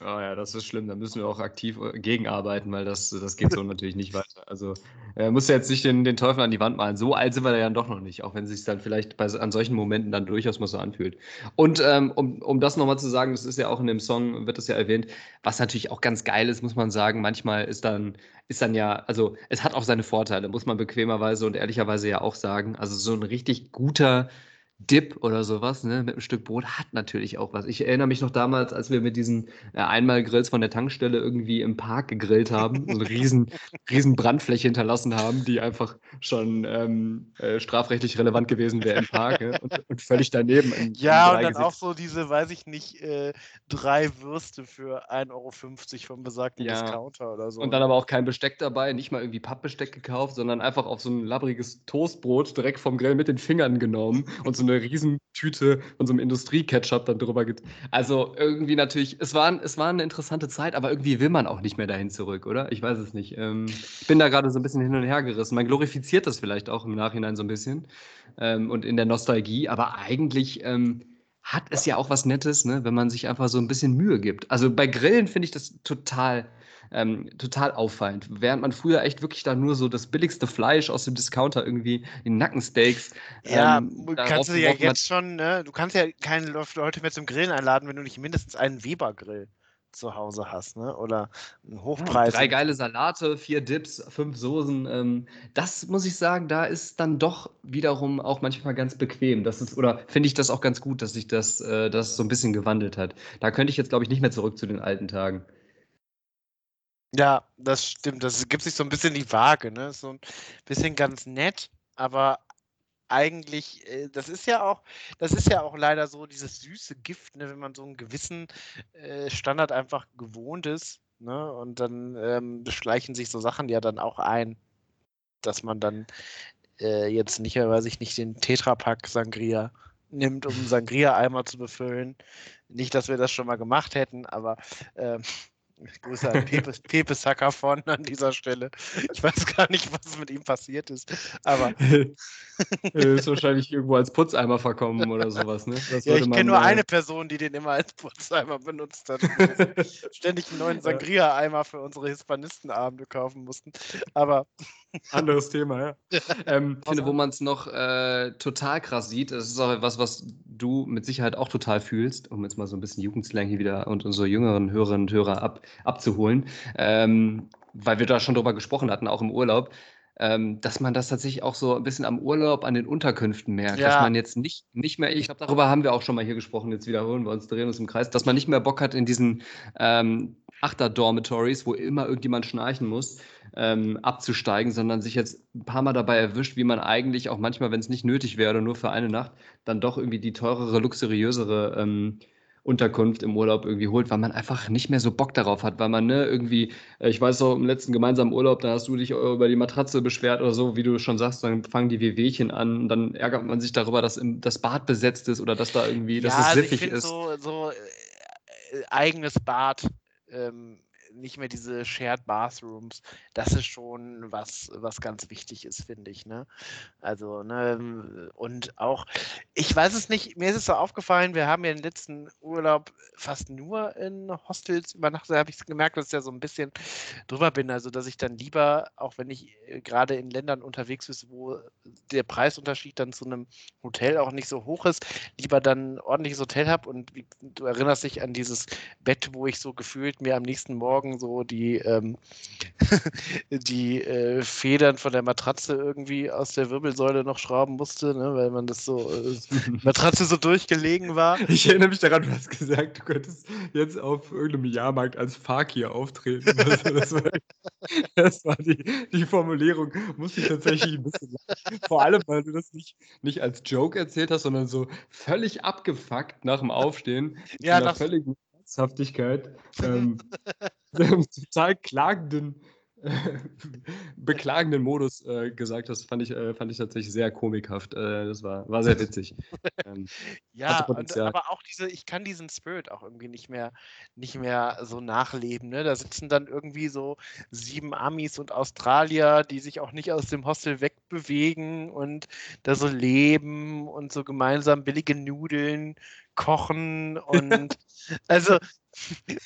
Oh ja, das ist schlimm. Da müssen wir auch aktiv äh, gegenarbeiten, weil das, das geht so natürlich nicht weiter. Also äh, muss jetzt nicht den, den Teufel an die Wand malen. So alt sind wir da ja doch noch nicht, auch wenn es sich dann vielleicht bei, an solchen Momenten dann durchaus mal so anfühlt. Und ähm, um, um das nochmal zu sagen, das ist ja auch in dem Song, wird das ja erwähnt, was natürlich auch ganz geil ist, muss man sagen, manchmal ist dann, ist dann ja, also es hat auch seine Vorteile, muss man bequemerweise und ehrlicherweise ja auch sagen. Also so ein richtig guter Dip oder sowas, ne, mit einem Stück Brot hat natürlich auch was. Ich erinnere mich noch damals, als wir mit diesen äh, Einmalgrills von der Tankstelle irgendwie im Park gegrillt haben, so eine riesen, riesen Brandfläche hinterlassen haben, die einfach schon ähm, äh, strafrechtlich relevant gewesen wäre im Park ne, und, und, völlig daneben. In, ja, und dann Gesicht. auch so diese, weiß ich nicht, äh, drei Würste für 1,50 Euro vom besagten ja. Discounter oder so. Und dann aber auch kein Besteck dabei, nicht mal irgendwie Pappbesteck gekauft, sondern einfach auf so ein labbriges Toastbrot direkt vom Grill mit den Fingern genommen und so eine Riesentüte von so einem Industrieketchup dann drüber gibt. Also irgendwie natürlich, es war, es war eine interessante Zeit, aber irgendwie will man auch nicht mehr dahin zurück, oder? Ich weiß es nicht. Ähm, ich bin da gerade so ein bisschen hin und her gerissen. Man glorifiziert das vielleicht auch im Nachhinein so ein bisschen ähm, und in der Nostalgie, aber eigentlich ähm, hat es ja auch was Nettes, ne, wenn man sich einfach so ein bisschen Mühe gibt. Also bei Grillen finde ich das total ähm, total auffallend. Während man früher echt wirklich da nur so das billigste Fleisch aus dem Discounter irgendwie, die Nackensteaks. Ja, ähm, kannst du ja jetzt schon, ne? Du kannst ja keine Leute mehr zum Grillen einladen, wenn du nicht mindestens einen Weber-Grill zu Hause hast, ne? Oder einen Hochpreis. Drei geile Salate, vier Dips, fünf Soßen. Ähm, das muss ich sagen, da ist dann doch wiederum auch manchmal ganz bequem. Das ist, oder finde ich das auch ganz gut, dass sich das, äh, das so ein bisschen gewandelt hat. Da könnte ich jetzt, glaube ich, nicht mehr zurück zu den alten Tagen. Ja, das stimmt. Das gibt sich so ein bisschen die Waage, ne? So ein bisschen ganz nett, aber eigentlich, äh, das ist ja auch, das ist ja auch leider so dieses süße Gift, ne, wenn man so einen gewissen äh, Standard einfach gewohnt ist, ne? Und dann ähm, beschleichen sich so Sachen ja dann auch ein, dass man dann äh, jetzt nicht mehr, weiß ich nicht, den Tetrapack Sangria nimmt, um Sangria-Eimer zu befüllen. Nicht, dass wir das schon mal gemacht hätten, aber ähm, Grüße an Pepe, Pepe Sackafon an dieser Stelle. Ich weiß gar nicht, was mit ihm passiert ist, aber. ist wahrscheinlich irgendwo als Putzeimer verkommen oder sowas, ne? ja, ich kenne nur äh... eine Person, die den immer als Putzeimer benutzt hat. ständig einen neuen Sangria-Eimer für unsere Hispanistenabende kaufen mussten. Aber. Anderes Thema, ja. ähm, ich finde, wo man es noch äh, total krass sieht, das ist auch etwas, was du mit Sicherheit auch total fühlst, um jetzt mal so ein bisschen Jugendslang hier wieder und unsere jüngeren Hörerinnen und Hörer ab, abzuholen, ähm, weil wir da schon drüber gesprochen hatten, auch im Urlaub. Ähm, dass man das tatsächlich auch so ein bisschen am Urlaub an den Unterkünften merkt, ja. dass man jetzt nicht, nicht mehr, ich glaube, darüber haben wir auch schon mal hier gesprochen, jetzt wiederholen wir uns, drehen uns im Kreis, dass man nicht mehr Bock hat in diesen ähm, Achter-Dormitories, wo immer irgendjemand schnarchen muss, ähm, abzusteigen, sondern sich jetzt ein paar Mal dabei erwischt, wie man eigentlich auch manchmal, wenn es nicht nötig wäre, nur für eine Nacht, dann doch irgendwie die teurere, luxuriösere ähm, Unterkunft im Urlaub irgendwie holt, weil man einfach nicht mehr so Bock darauf hat, weil man ne, irgendwie, äh, ich weiß auch, im letzten gemeinsamen Urlaub, da hast du dich über die Matratze beschwert oder so, wie du schon sagst, dann fangen die Wehwehchen an und dann ärgert man sich darüber, dass das Bad besetzt ist oder dass da irgendwie, dass ja, es also siffig ist. So, so äh, eigenes Bad, ähm, nicht mehr diese Shared Bathrooms. Das ist schon was, was ganz wichtig ist, finde ich. Ne? Also, ne, und auch, ich weiß es nicht, mir ist es so aufgefallen, wir haben ja den letzten Urlaub fast nur in Hostels übernachtet. Da habe ich gemerkt, dass ich ja so ein bisschen drüber bin. Also, dass ich dann lieber, auch wenn ich äh, gerade in Ländern unterwegs bin, wo der Preisunterschied dann zu einem Hotel auch nicht so hoch ist, lieber dann ein ordentliches Hotel habe. Und du erinnerst dich an dieses Bett, wo ich so gefühlt mir am nächsten Morgen Morgen so die, ähm, die äh, Federn von der Matratze irgendwie aus der Wirbelsäule noch schrauben musste, ne, weil man das so, äh, Matratze so durchgelegen war. Ich erinnere mich daran, du hast gesagt, du könntest jetzt auf irgendeinem Jahrmarkt als Fakir auftreten. Also das war, das war die, die Formulierung, musste ich tatsächlich ein bisschen lachen. Vor allem, weil du das nicht, nicht als Joke erzählt hast, sondern so völlig abgefuckt nach dem Aufstehen. Ja, nach völligen Ernsthaftigkeit. Ähm, total klagenden, beklagenden Modus äh, gesagt hast, fand ich, äh, fand ich tatsächlich sehr komikhaft. Äh, das war, war sehr witzig. Ähm, ja, und, aber auch diese, ich kann diesen Spirit auch irgendwie nicht mehr, nicht mehr so nachleben. Ne? Da sitzen dann irgendwie so sieben Amis und Australier, die sich auch nicht aus dem Hostel wegbewegen und da so leben und so gemeinsam billige Nudeln kochen und also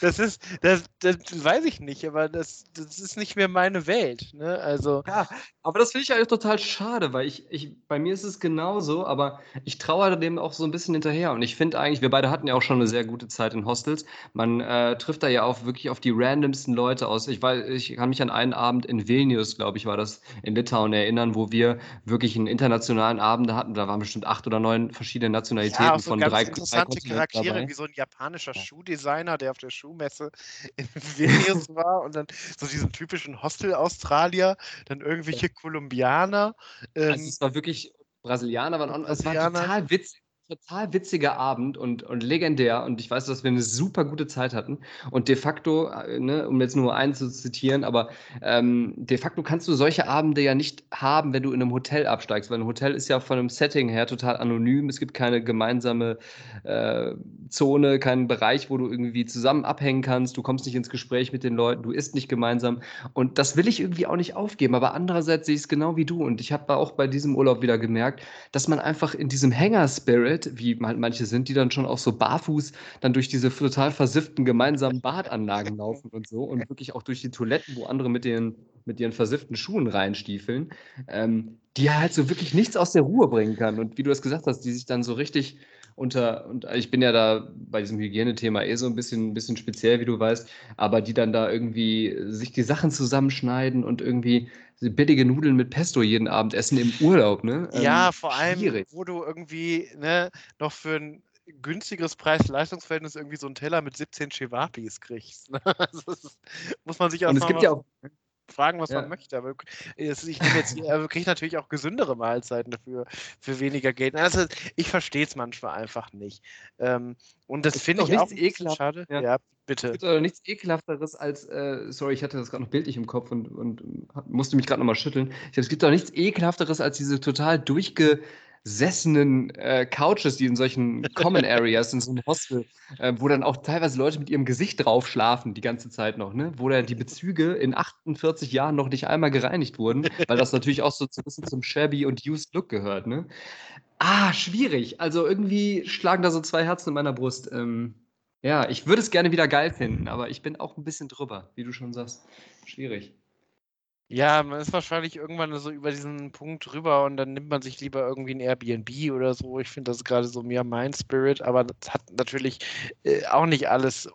das ist, das, das weiß ich nicht, aber das, das ist nicht mehr meine Welt. Ne? Also. Ja, aber das finde ich eigentlich total schade, weil ich, ich, bei mir ist es genauso, aber ich trauere dem auch so ein bisschen hinterher. Und ich finde eigentlich, wir beide hatten ja auch schon eine sehr gute Zeit in Hostels. Man äh, trifft da ja auch wirklich auf die randomsten Leute aus. Ich, weiß, ich kann mich an einen Abend in Vilnius, glaube ich, war das in Litauen erinnern, wo wir wirklich einen internationalen Abend hatten. Da waren bestimmt acht oder neun verschiedene Nationalitäten ja, so von ganz drei interessante drei Charaktere, wie so ein japanischer Schuhdesigner, der auf der Schuhmesse in Vilnius war und dann so diesen typischen Hostel-Australier, dann irgendwelche Kolumbianer. Ähm, also es war wirklich Brasilianer waren auch, es war total witzig total witziger Abend und, und legendär. Und ich weiß, dass wir eine super gute Zeit hatten. Und de facto, äh, ne, um jetzt nur einen zu zitieren, aber ähm, de facto kannst du solche Abende ja nicht haben, wenn du in einem Hotel absteigst. Weil ein Hotel ist ja von einem Setting her total anonym. Es gibt keine gemeinsame äh, Zone, keinen Bereich, wo du irgendwie zusammen abhängen kannst. Du kommst nicht ins Gespräch mit den Leuten, du isst nicht gemeinsam. Und das will ich irgendwie auch nicht aufgeben. Aber andererseits sehe ich es genau wie du. Und ich habe auch bei diesem Urlaub wieder gemerkt, dass man einfach in diesem Hänger-Spirit Welt, wie manche sind, die dann schon auch so barfuß dann durch diese total versifften gemeinsamen Badanlagen laufen und so und wirklich auch durch die Toiletten, wo andere mit, den, mit ihren versifften Schuhen reinstiefeln, ähm, die halt so wirklich nichts aus der Ruhe bringen kann. Und wie du es gesagt hast, die sich dann so richtig unter, und ich bin ja da bei diesem Hygienethema eh so ein bisschen, ein bisschen speziell, wie du weißt, aber die dann da irgendwie sich die Sachen zusammenschneiden und irgendwie billige Nudeln mit Pesto jeden Abend essen im Urlaub, ne? Ja, ähm, vor allem, schwierig. wo du irgendwie ne, noch für ein günstigeres Preis-Leistungsverhältnis irgendwie so einen Teller mit 17 Chewapis kriegst. Ne? Also das muss man sich auch Und es gibt ja auch fragen, was ja. man möchte. Aber ich jetzt, kriege natürlich auch gesündere Mahlzeiten dafür für weniger Geld. Also ich verstehe es manchmal einfach nicht. Ähm, und das finde ich auch ekelhaft. schade. Ja. ja. bitte. Es gibt doch nichts ekelhafteres als, äh, sorry, ich hatte das gerade noch bildlich im Kopf und, und musste mich gerade nochmal schütteln. Ich glaube, es gibt doch nichts ekelhafteres als diese total durchge sessenen äh, Couches, die in solchen Common Areas, in so einem Hostel, äh, wo dann auch teilweise Leute mit ihrem Gesicht drauf schlafen die ganze Zeit noch, ne? wo dann die Bezüge in 48 Jahren noch nicht einmal gereinigt wurden, weil das natürlich auch so ein bisschen zum Shabby und Used Look gehört. Ne? Ah, schwierig. Also irgendwie schlagen da so zwei Herzen in meiner Brust. Ähm, ja, ich würde es gerne wieder geil finden, aber ich bin auch ein bisschen drüber, wie du schon sagst. Schwierig. Ja, man ist wahrscheinlich irgendwann so über diesen Punkt rüber und dann nimmt man sich lieber irgendwie ein Airbnb oder so. Ich finde das gerade so mehr mein Spirit, aber das hat natürlich äh, auch nicht alles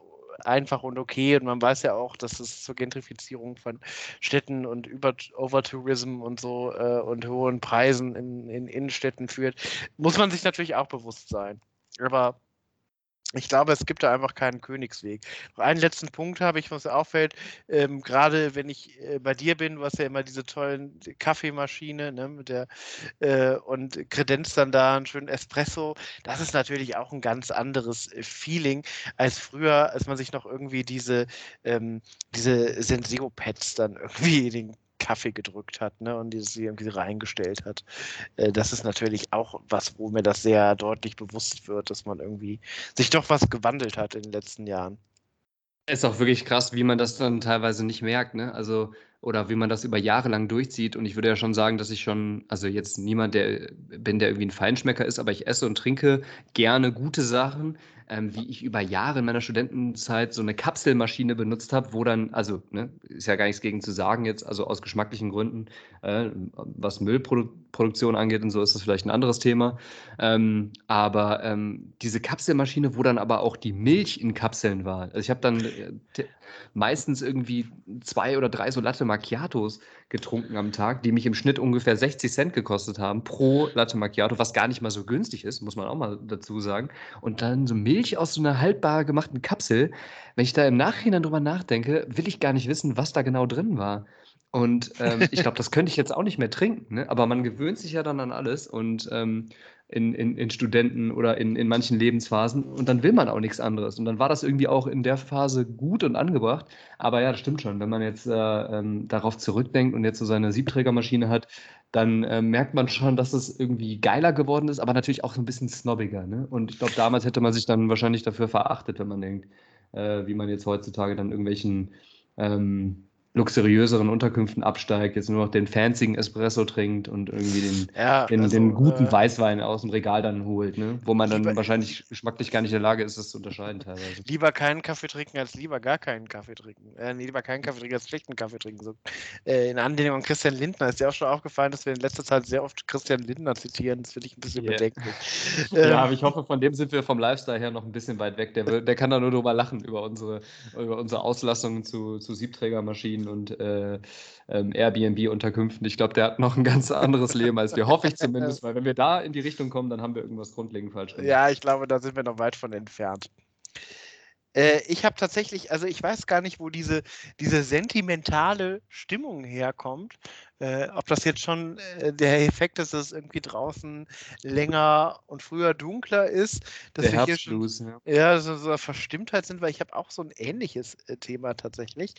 einfach und okay und man weiß ja auch, dass es zur Gentrifizierung von Städten und über Overtourism und so äh, und hohen Preisen in, in Innenstädten führt. Muss man sich natürlich auch bewusst sein. Aber ich glaube, es gibt da einfach keinen Königsweg. Noch einen letzten Punkt habe ich, was auffällt, ähm, gerade wenn ich äh, bei dir bin, du hast ja immer diese tollen Kaffeemaschine ne, mit der, äh, und kredenzt dann da einen schönen Espresso. Das ist natürlich auch ein ganz anderes äh, Feeling als früher, als man sich noch irgendwie diese, ähm, diese Senseo-Pads dann irgendwie in den Kaffee gedrückt hat ne, und dieses irgendwie reingestellt hat. Äh, das ist natürlich auch was, wo mir das sehr deutlich bewusst wird, dass man irgendwie sich doch was gewandelt hat in den letzten Jahren. Ist auch wirklich krass, wie man das dann teilweise nicht merkt, ne? Also, oder wie man das über Jahre lang durchzieht. Und ich würde ja schon sagen, dass ich schon, also jetzt niemand, der bin, der irgendwie ein Feinschmecker ist, aber ich esse und trinke gerne gute Sachen ähm, wie ich über Jahre in meiner Studentenzeit so eine Kapselmaschine benutzt habe, wo dann, also ne, ist ja gar nichts gegen zu sagen jetzt, also aus geschmacklichen Gründen, äh, was Müllproduktion angeht und so ist das vielleicht ein anderes Thema. Ähm, aber ähm, diese Kapselmaschine, wo dann aber auch die Milch in Kapseln war. Also ich habe dann äh, meistens irgendwie zwei oder drei so Latte Macchiatos getrunken am Tag, die mich im Schnitt ungefähr 60 Cent gekostet haben pro Latte Macchiato, was gar nicht mal so günstig ist, muss man auch mal dazu sagen. Und dann so Milch aus so einer haltbar gemachten Kapsel. Wenn ich da im Nachhinein drüber nachdenke, will ich gar nicht wissen, was da genau drin war. Und ähm, ich glaube, das könnte ich jetzt auch nicht mehr trinken, ne? aber man gewöhnt sich ja dann an alles und ähm, in, in, in Studenten oder in, in manchen Lebensphasen und dann will man auch nichts anderes. Und dann war das irgendwie auch in der Phase gut und angebracht. Aber ja, das stimmt schon. Wenn man jetzt äh, ähm, darauf zurückdenkt und jetzt so seine Siebträgermaschine hat, dann äh, merkt man schon, dass es irgendwie geiler geworden ist, aber natürlich auch so ein bisschen snobbiger. Ne? Und ich glaube, damals hätte man sich dann wahrscheinlich dafür verachtet, wenn man denkt, äh, wie man jetzt heutzutage dann irgendwelchen ähm, luxuriöseren Unterkünften absteigt, jetzt nur noch den fancyen Espresso trinkt und irgendwie den, ja, den, also, den, guten äh, Weißwein aus dem Regal dann holt, ne? wo man dann lieber, wahrscheinlich geschmacklich gar nicht in der Lage ist, das zu unterscheiden teilweise. Lieber keinen Kaffee trinken, als lieber gar keinen Kaffee trinken. Äh, lieber keinen Kaffee trinken, als schlechten Kaffee trinken. So, äh, in Anlehnung an Christian Lindner ist dir auch schon aufgefallen, dass wir in letzter Zeit sehr oft Christian Lindner zitieren. Das finde ich ein bisschen yeah. bedenklich. ja, ähm, aber ich hoffe, von dem sind wir vom Lifestyle her noch ein bisschen weit weg. Der, der kann da nur drüber lachen, über unsere, über unsere Auslassungen zu, zu Siebträgermaschinen und äh, ähm, Airbnb-Unterkünften. Ich glaube, der hat noch ein ganz anderes Leben als wir, hoffe ich zumindest, weil wenn wir da in die Richtung kommen, dann haben wir irgendwas grundlegend falsch gemacht. Ja, ich glaube, da sind wir noch weit von entfernt. Äh, ich habe tatsächlich, also ich weiß gar nicht, wo diese, diese sentimentale Stimmung herkommt. Äh, ob das jetzt schon äh, der Effekt ist, dass es irgendwie draußen länger und früher dunkler ist. Dass der wir hier schon, ja, ja so, so Verstimmtheit sind, weil ich habe auch so ein ähnliches äh, Thema tatsächlich.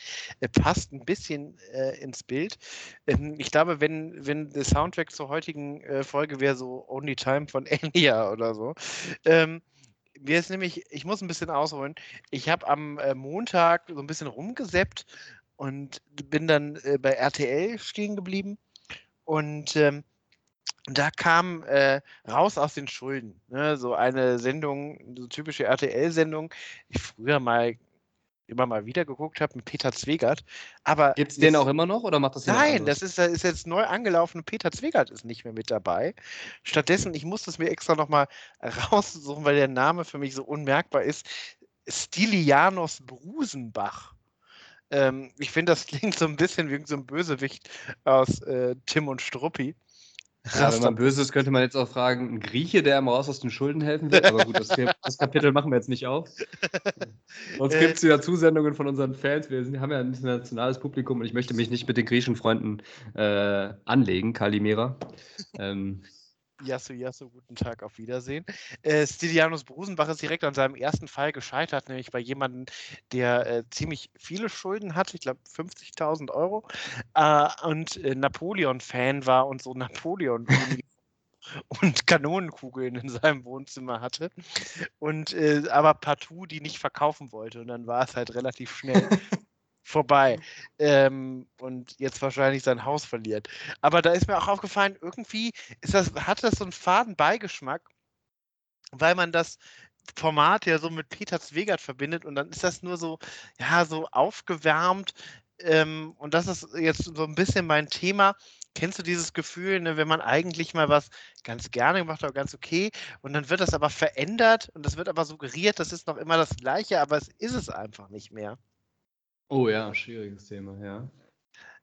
passt ein bisschen äh, ins Bild. Ähm, ich glaube, wenn, wenn der Soundtrack zur heutigen äh, Folge wäre so Only Time von Enya oder so. Ähm, mir ist nämlich, ich muss ein bisschen ausholen. Ich habe am äh, Montag so ein bisschen rumgesäppt und bin dann äh, bei RTL stehen geblieben. Und ähm, da kam äh, raus aus den Schulden. Ne? So eine Sendung, so typische RTL-Sendung, die ich früher mal immer mal wieder geguckt habe mit Peter Zwegert. Aber gibt es den auch immer noch oder macht das Nein, das ist, das ist jetzt neu angelaufen. Peter Zwegert ist nicht mehr mit dabei. Stattdessen, ich musste es mir extra nochmal raussuchen, weil der Name für mich so unmerkbar ist. Stilianos Brusenbach. Ähm, ich finde, das klingt so ein bisschen wie so ein Bösewicht aus äh, Tim und Struppi. Ja, wenn man böse ist, könnte man jetzt auch fragen, ein Grieche, der ihm raus aus den Schulden helfen will. Aber gut, das, das Kapitel machen wir jetzt nicht auf. Sonst äh, gibt es wieder Zusendungen von unseren Fans. Wir haben ja ein internationales Publikum und ich möchte mich nicht mit den griechischen Freunden äh, anlegen, Kalimera. ähm, Yasu Yasu, guten Tag, auf Wiedersehen. Äh, Stilianus Brusenbach ist direkt an seinem ersten Fall gescheitert, nämlich bei jemandem, der äh, ziemlich viele Schulden hatte, ich glaube 50.000 Euro, äh, und äh, Napoleon-Fan war und so Napoleon und Kanonenkugeln in seinem Wohnzimmer hatte. Und äh, aber partout die nicht verkaufen wollte. Und dann war es halt relativ schnell vorbei ähm, und jetzt wahrscheinlich sein Haus verliert. Aber da ist mir auch aufgefallen, irgendwie ist das, hat das so einen faden Beigeschmack, weil man das Format ja so mit Peter Zwegert verbindet und dann ist das nur so, ja, so aufgewärmt. Ähm, und das ist jetzt so ein bisschen mein Thema. Kennst du dieses Gefühl, ne, wenn man eigentlich mal was ganz gerne gemacht hat, ganz okay, und dann wird das aber verändert und das wird aber suggeriert, das ist noch immer das Gleiche, aber es ist es einfach nicht mehr. Oh ja, schwieriges Thema, ja.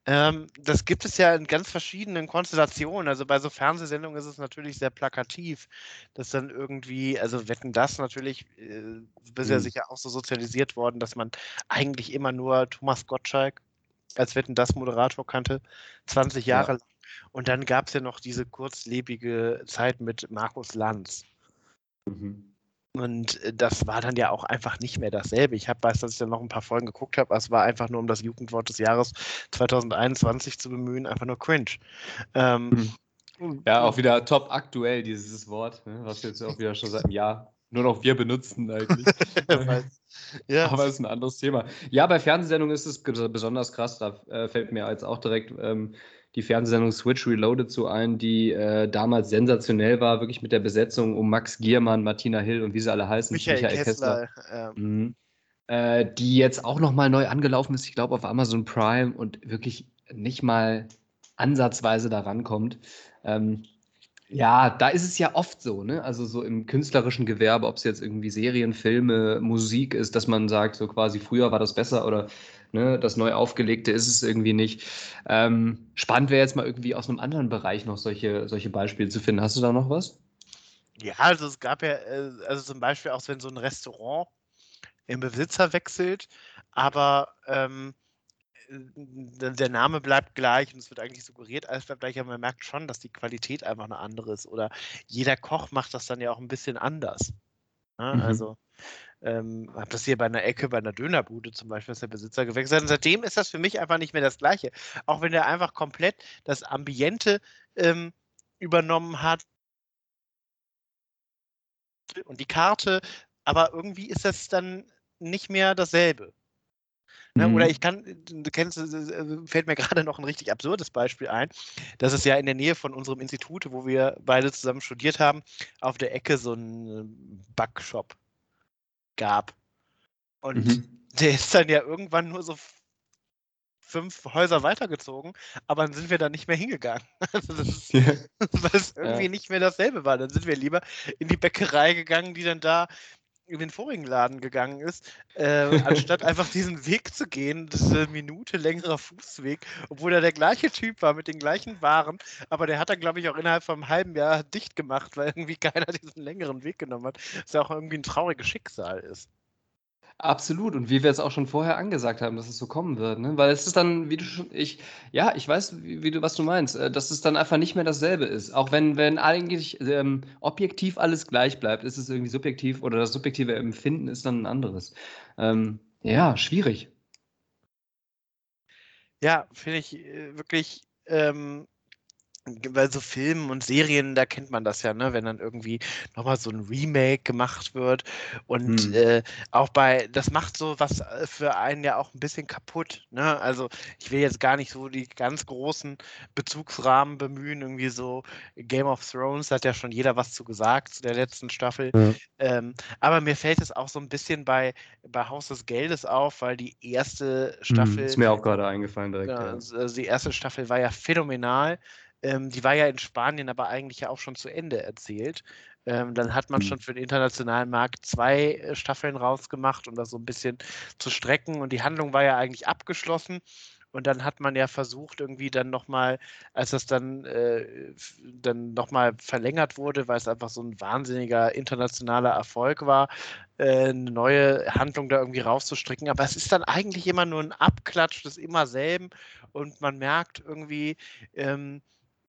Ähm, das gibt es ja in ganz verschiedenen Konstellationen. Also bei so Fernsehsendungen ist es natürlich sehr plakativ, dass dann irgendwie, also Wetten das natürlich, äh, bisher mhm. sicher auch so sozialisiert worden, dass man eigentlich immer nur Thomas Gottschalk als Wetten das Moderator kannte, 20 Jahre ja. lang. Und dann gab es ja noch diese kurzlebige Zeit mit Markus Lanz. Mhm. Und äh, das war dann ja auch einfach nicht mehr dasselbe. Ich hab, weiß, dass ich dann noch ein paar Folgen geguckt habe, aber es war einfach nur, um das Jugendwort des Jahres 2021 zu bemühen, einfach nur cringe. Ähm, hm. Ja, auch wieder top aktuell, dieses Wort, ne, was jetzt auch wieder schon seit einem Jahr nur noch wir benutzen eigentlich. ja. Aber es ist ein anderes Thema. Ja, bei Fernsehsendungen ist es besonders krass. Da äh, fällt mir jetzt auch direkt ähm, die Fernsehsendung Switch Reloaded zu ein, die äh, damals sensationell war, wirklich mit der Besetzung um Max Giermann, Martina Hill und wie sie alle heißen. Michael, Michael Kessler. Kessler. Ähm. Mhm. Äh, die jetzt auch nochmal neu angelaufen ist, ich glaube auf Amazon Prime und wirklich nicht mal ansatzweise daran kommt. Ähm, ja, da ist es ja oft so, ne? Also so im künstlerischen Gewerbe, ob es jetzt irgendwie Serien, Filme, Musik ist, dass man sagt, so quasi früher war das besser oder ne, das neu aufgelegte ist es irgendwie nicht. Ähm, spannend wäre jetzt mal irgendwie aus einem anderen Bereich noch solche, solche Beispiele zu finden. Hast du da noch was? Ja, also es gab ja, äh, also zum Beispiel auch wenn so ein Restaurant im Besitzer wechselt, aber ähm, der Name bleibt gleich und es wird eigentlich suggeriert, alles bleibt gleich, aber man merkt schon, dass die Qualität einfach eine andere ist. Oder jeder Koch macht das dann ja auch ein bisschen anders. Ne? Mhm. Also, ähm, habe das hier bei einer Ecke, bei einer Dönerbude zum Beispiel, dass der Besitzer gewechselt hat. Und seitdem ist das für mich einfach nicht mehr das Gleiche. Auch wenn er einfach komplett das Ambiente ähm, übernommen hat und die Karte, aber irgendwie ist das dann nicht mehr dasselbe. Ne? Mhm. Oder ich kann, du kennst, fällt mir gerade noch ein richtig absurdes Beispiel ein. Das ist ja in der Nähe von unserem Institut, wo wir beide zusammen studiert haben, auf der Ecke so ein Backshop gab. Und mhm. der ist dann ja irgendwann nur so fünf Häuser weitergezogen, aber dann sind wir da nicht mehr hingegangen. Also das ist, ja. weil es irgendwie ja. nicht mehr dasselbe war. Dann sind wir lieber in die Bäckerei gegangen, die dann da in den vorigen Laden gegangen ist, äh, anstatt einfach diesen Weg zu gehen, diese Minute längerer Fußweg, obwohl er der gleiche Typ war mit den gleichen Waren, aber der hat dann, glaube ich, auch innerhalb von einem halben Jahr dicht gemacht, weil irgendwie keiner diesen längeren Weg genommen hat, was ja auch irgendwie ein trauriges Schicksal ist. Absolut. Und wie wir es auch schon vorher angesagt haben, dass es so kommen wird, ne? Weil es ist dann, wie du schon, ich, ja, ich weiß, wie, wie du, was du meinst, äh, dass es dann einfach nicht mehr dasselbe ist. Auch wenn, wenn eigentlich ähm, objektiv alles gleich bleibt, ist es irgendwie subjektiv oder das subjektive Empfinden ist dann ein anderes. Ähm, ja, schwierig. Ja, finde ich äh, wirklich ähm, bei so Filmen und Serien, da kennt man das ja, ne, wenn dann irgendwie nochmal so ein Remake gemacht wird. Und hm. äh, auch bei, das macht so was äh, für einen ja auch ein bisschen kaputt. Ne? Also ich will jetzt gar nicht so die ganz großen Bezugsrahmen bemühen, irgendwie so Game of Thrones hat ja schon jeder was zu gesagt zu der letzten Staffel. Ja. Ähm, aber mir fällt es auch so ein bisschen bei, bei Haus des Geldes auf, weil die erste hm, Staffel. Hm, ist mir auch gerade eingefallen direkt. Ja, ja. Also die erste Staffel war ja phänomenal. Ähm, die war ja in Spanien aber eigentlich ja auch schon zu Ende erzählt. Ähm, dann hat man mhm. schon für den internationalen Markt zwei äh, Staffeln rausgemacht, um das so ein bisschen zu strecken. Und die Handlung war ja eigentlich abgeschlossen. Und dann hat man ja versucht, irgendwie dann nochmal, als das dann, äh, dann nochmal verlängert wurde, weil es einfach so ein wahnsinniger internationaler Erfolg war, äh, eine neue Handlung da irgendwie rauszustricken. Aber es ist dann eigentlich immer nur ein Abklatsch des immer selben und man merkt irgendwie, ähm,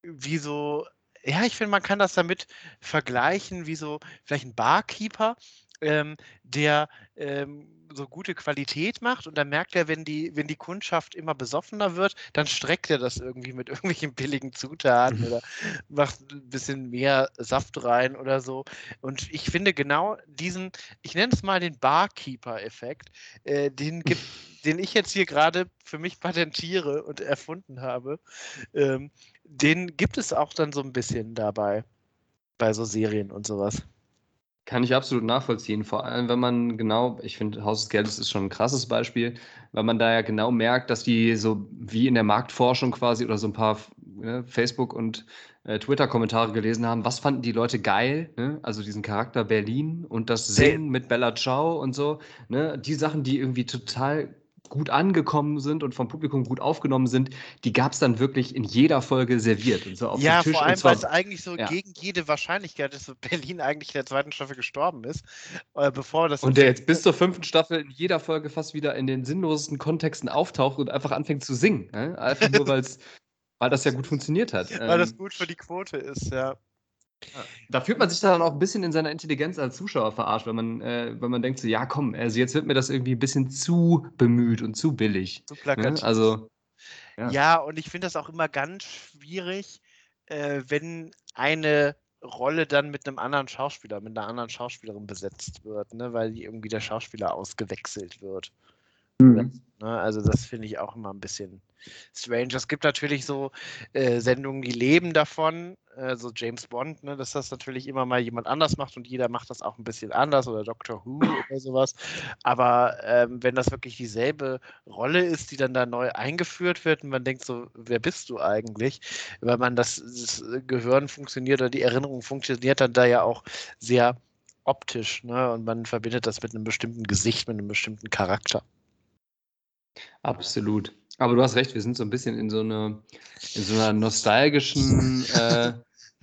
wie so, ja, ich finde, man kann das damit vergleichen, wie so vielleicht ein Barkeeper, ähm, der ähm, so gute Qualität macht und dann merkt er, wenn die, wenn die Kundschaft immer besoffener wird, dann streckt er das irgendwie mit irgendwelchen billigen Zutaten mhm. oder macht ein bisschen mehr Saft rein oder so. Und ich finde genau diesen, ich nenne es mal den Barkeeper-Effekt, äh, den gibt, den ich jetzt hier gerade für mich patentiere und erfunden habe. Ähm, den gibt es auch dann so ein bisschen dabei, bei so Serien und sowas. Kann ich absolut nachvollziehen. Vor allem, wenn man genau, ich finde, Haus des Geldes ist schon ein krasses Beispiel, weil man da ja genau merkt, dass die so wie in der Marktforschung quasi oder so ein paar ne, Facebook- und äh, Twitter-Kommentare gelesen haben, was fanden die Leute geil, ne? also diesen Charakter Berlin und das Singen mit Bella Ciao und so, ne? die Sachen, die irgendwie total gut angekommen sind und vom Publikum gut aufgenommen sind, die gab es dann wirklich in jeder Folge serviert. Und so auf ja, Tisch, vor allem, weil es eigentlich so ja. gegen jede Wahrscheinlichkeit ist, dass Berlin eigentlich in der zweiten Staffel gestorben ist, äh, bevor das... Und der jetzt bis zur fünften Staffel in jeder Folge fast wieder in den sinnlosesten Kontexten auftaucht und einfach anfängt zu singen. Ne? Einfach nur, weil das ja gut funktioniert hat. Weil das ähm, gut für die Quote ist, ja. Da fühlt man sich dann auch ein bisschen in seiner Intelligenz als Zuschauer verarscht, wenn man, äh, wenn man denkt so, ja komm, also jetzt wird mir das irgendwie ein bisschen zu bemüht und zu billig. Zu ne? plakativ. Ne? Also, ja. ja, und ich finde das auch immer ganz schwierig, äh, wenn eine Rolle dann mit einem anderen Schauspieler, mit einer anderen Schauspielerin besetzt wird, ne, weil irgendwie der Schauspieler ausgewechselt wird. Mhm. Ne, also das finde ich auch immer ein bisschen strange. Es gibt natürlich so äh, Sendungen, die leben davon, äh, so James Bond, ne, dass das natürlich immer mal jemand anders macht und jeder macht das auch ein bisschen anders oder Doctor Who oder sowas. Aber ähm, wenn das wirklich dieselbe Rolle ist, die dann da neu eingeführt wird und man denkt so, wer bist du eigentlich? Weil man das, das Gehirn funktioniert oder die Erinnerung funktioniert dann da ja auch sehr optisch, ne? Und man verbindet das mit einem bestimmten Gesicht, mit einem bestimmten Charakter. Absolut. Aber du hast recht, wir sind so ein bisschen in so, eine, in so einer nostalgischen äh,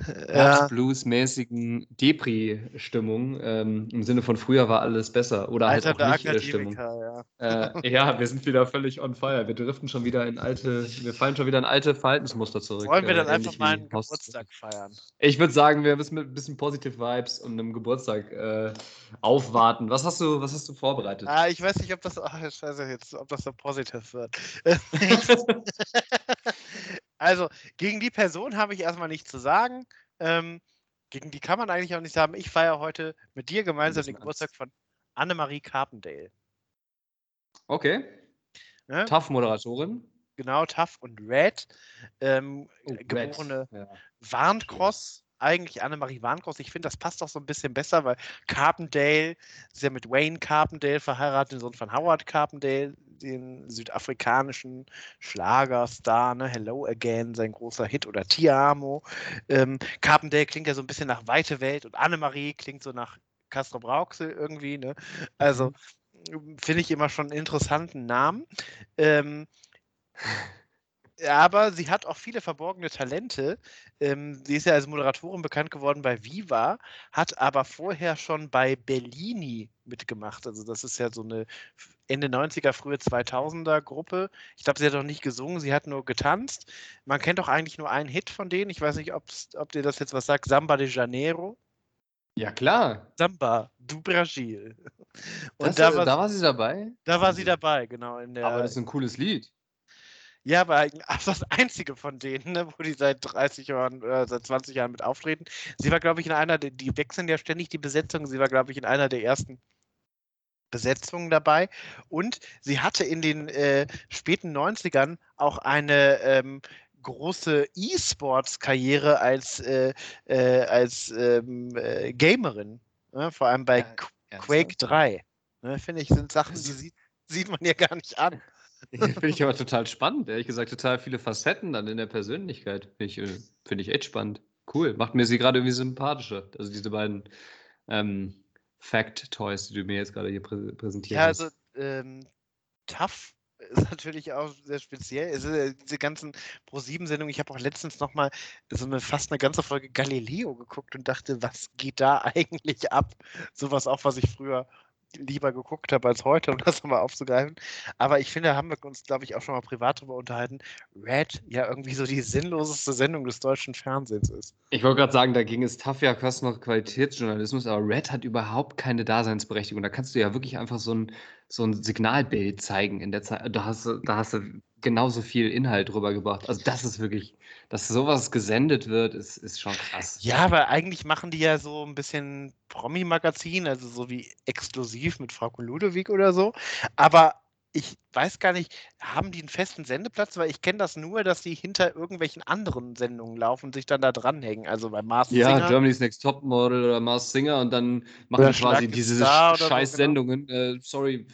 Herbst-Blues-mäßigen Depri-Stimmung. Ähm, Im Sinne von früher war alles besser. Oder halt Alter, halt auch nicht Stimmung. Ja. Äh, ja, wir sind wieder völlig on fire. Wir driften schon wieder in alte, wir fallen schon wieder in alte Verhaltensmuster zurück. Wollen wir dann äh, einfach mal einen Geburtstag feiern? Ich würde sagen, wir müssen mit ein bisschen Positive Vibes und einem Geburtstag äh, aufwarten. Was hast du, was hast du vorbereitet? Ah, ich weiß nicht, ob das, ach, ich weiß jetzt, ob das so positiv wird. also, gegen die Person habe ich erstmal nichts zu sagen. Ähm, gegen die kann man eigentlich auch nicht sagen. Ich feiere heute mit dir gemeinsam den Geburtstag von Annemarie Carpendale. Okay. Ne? Tough-Moderatorin. Genau, Tough und Red. Ähm, oh, geborene Red. Ja. Warncross. Eigentlich Annemarie Warncross. Ich finde, das passt auch so ein bisschen besser, weil Carpendale ist ja mit Wayne Carpendale verheiratet, den Sohn von Howard Carpendale, den südafrikanischen Schlagerstar, ne? Hello Again, sein großer Hit oder Ti Amo. Ähm, Carpendale klingt ja so ein bisschen nach Weite Welt und Annemarie klingt so nach Castro Brauxel irgendwie. Ne? Also mhm. finde ich immer schon einen interessanten Namen. Ähm, aber sie hat auch viele verborgene Talente. Ähm, sie ist ja als Moderatorin bekannt geworden bei Viva, hat aber vorher schon bei Bellini mitgemacht. Also das ist ja so eine Ende 90er, frühe 2000er Gruppe. Ich glaube, sie hat auch nicht gesungen, sie hat nur getanzt. Man kennt doch eigentlich nur einen Hit von denen. Ich weiß nicht, ob dir das jetzt was sagt. Samba de Janeiro. Ja, klar. Samba du Brasil. Und das, da, war, da war sie dabei? Da war sie dabei, genau. aber das ist ein cooles Lied. Ja, aber das einzige von denen, ne, wo die seit 30 Jahren, äh, seit 20 Jahren mit auftreten. Sie war, glaube ich, in einer, der, die wechseln ja ständig die Besetzung. Sie war, glaube ich, in einer der ersten Besetzungen dabei. Und sie hatte in den äh, späten 90ern auch eine ähm, große E-Sports-Karriere als, äh, äh, als ähm, äh, Gamerin. Ne? Vor allem bei ja, Quake 3. Ne? Finde ich, sind Sachen, die sieht, sieht man ja gar nicht an. Finde ich aber total spannend, ehrlich gesagt, total viele Facetten dann in der Persönlichkeit. Finde ich, äh, find ich echt spannend. Cool. Macht mir sie gerade irgendwie sympathischer. Also diese beiden ähm, Fact-Toys, die du mir jetzt gerade hier prä präsentierst. Ja, also ähm, Tough ist natürlich auch sehr speziell. Es ist, äh, diese ganzen Pro-7-Sendungen, ich habe auch letztens nochmal so eine, fast eine ganze Folge Galileo geguckt und dachte, was geht da eigentlich ab? Sowas auch, was ich früher lieber geguckt habe als heute, um das nochmal aufzugreifen. Aber ich finde, da haben wir uns, glaube ich, auch schon mal privat darüber unterhalten, Red ja irgendwie so die sinnloseste Sendung des deutschen Fernsehens ist. Ich wollte gerade sagen, da ging es tough ja fast noch Qualitätsjournalismus, aber Red hat überhaupt keine Daseinsberechtigung. Da kannst du ja wirklich einfach so ein, so ein Signalbild zeigen in der Zeit. Da hast, da hast du genauso viel Inhalt rübergebracht. Also das ist wirklich, dass sowas gesendet wird, ist, ist schon krass. Ja, aber eigentlich machen die ja so ein bisschen Promi-Magazin, also so wie exklusiv mit Frau Ludewig oder so. Aber ich weiß gar nicht, haben die einen festen Sendeplatz? Weil ich kenne das nur, dass die hinter irgendwelchen anderen Sendungen laufen und sich dann da dranhängen. Also bei Mars ja, Singer. Ja, Germany's Next Topmodel oder Mars Singer und dann machen oder quasi diese Scheiß-Sendungen. So, genau. äh, sorry,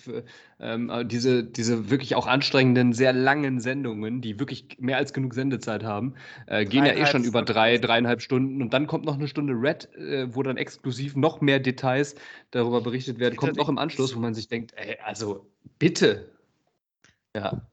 ähm, diese, diese wirklich auch anstrengenden, sehr langen Sendungen, die wirklich mehr als genug Sendezeit haben, äh, gehen ja eh schon über drei, dreieinhalb Stunden und dann kommt noch eine Stunde Red, äh, wo dann exklusiv noch mehr Details darüber berichtet werden. Kommt noch im Anschluss, wo man sich denkt, ey, also bitte, ja.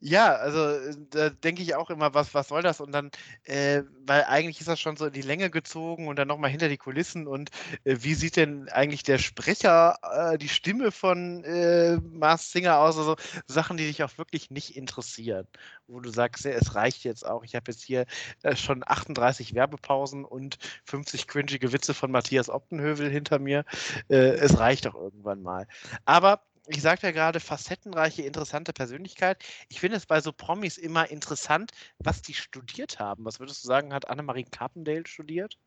Ja, also äh, da denke ich auch immer, was, was soll das? Und dann, äh, weil eigentlich ist das schon so in die Länge gezogen und dann nochmal hinter die Kulissen. Und äh, wie sieht denn eigentlich der Sprecher, äh, die Stimme von äh, Mars Singer aus? Also Sachen, die dich auch wirklich nicht interessieren. Wo du sagst, ja, es reicht jetzt auch. Ich habe jetzt hier äh, schon 38 Werbepausen und 50 cringige Witze von Matthias Optenhövel hinter mir. Äh, es reicht doch irgendwann mal. Aber ich sagte ja gerade, facettenreiche, interessante Persönlichkeit. Ich finde es bei so Promis immer interessant, was die studiert haben. Was würdest du sagen, hat Annemarie Carpendale studiert?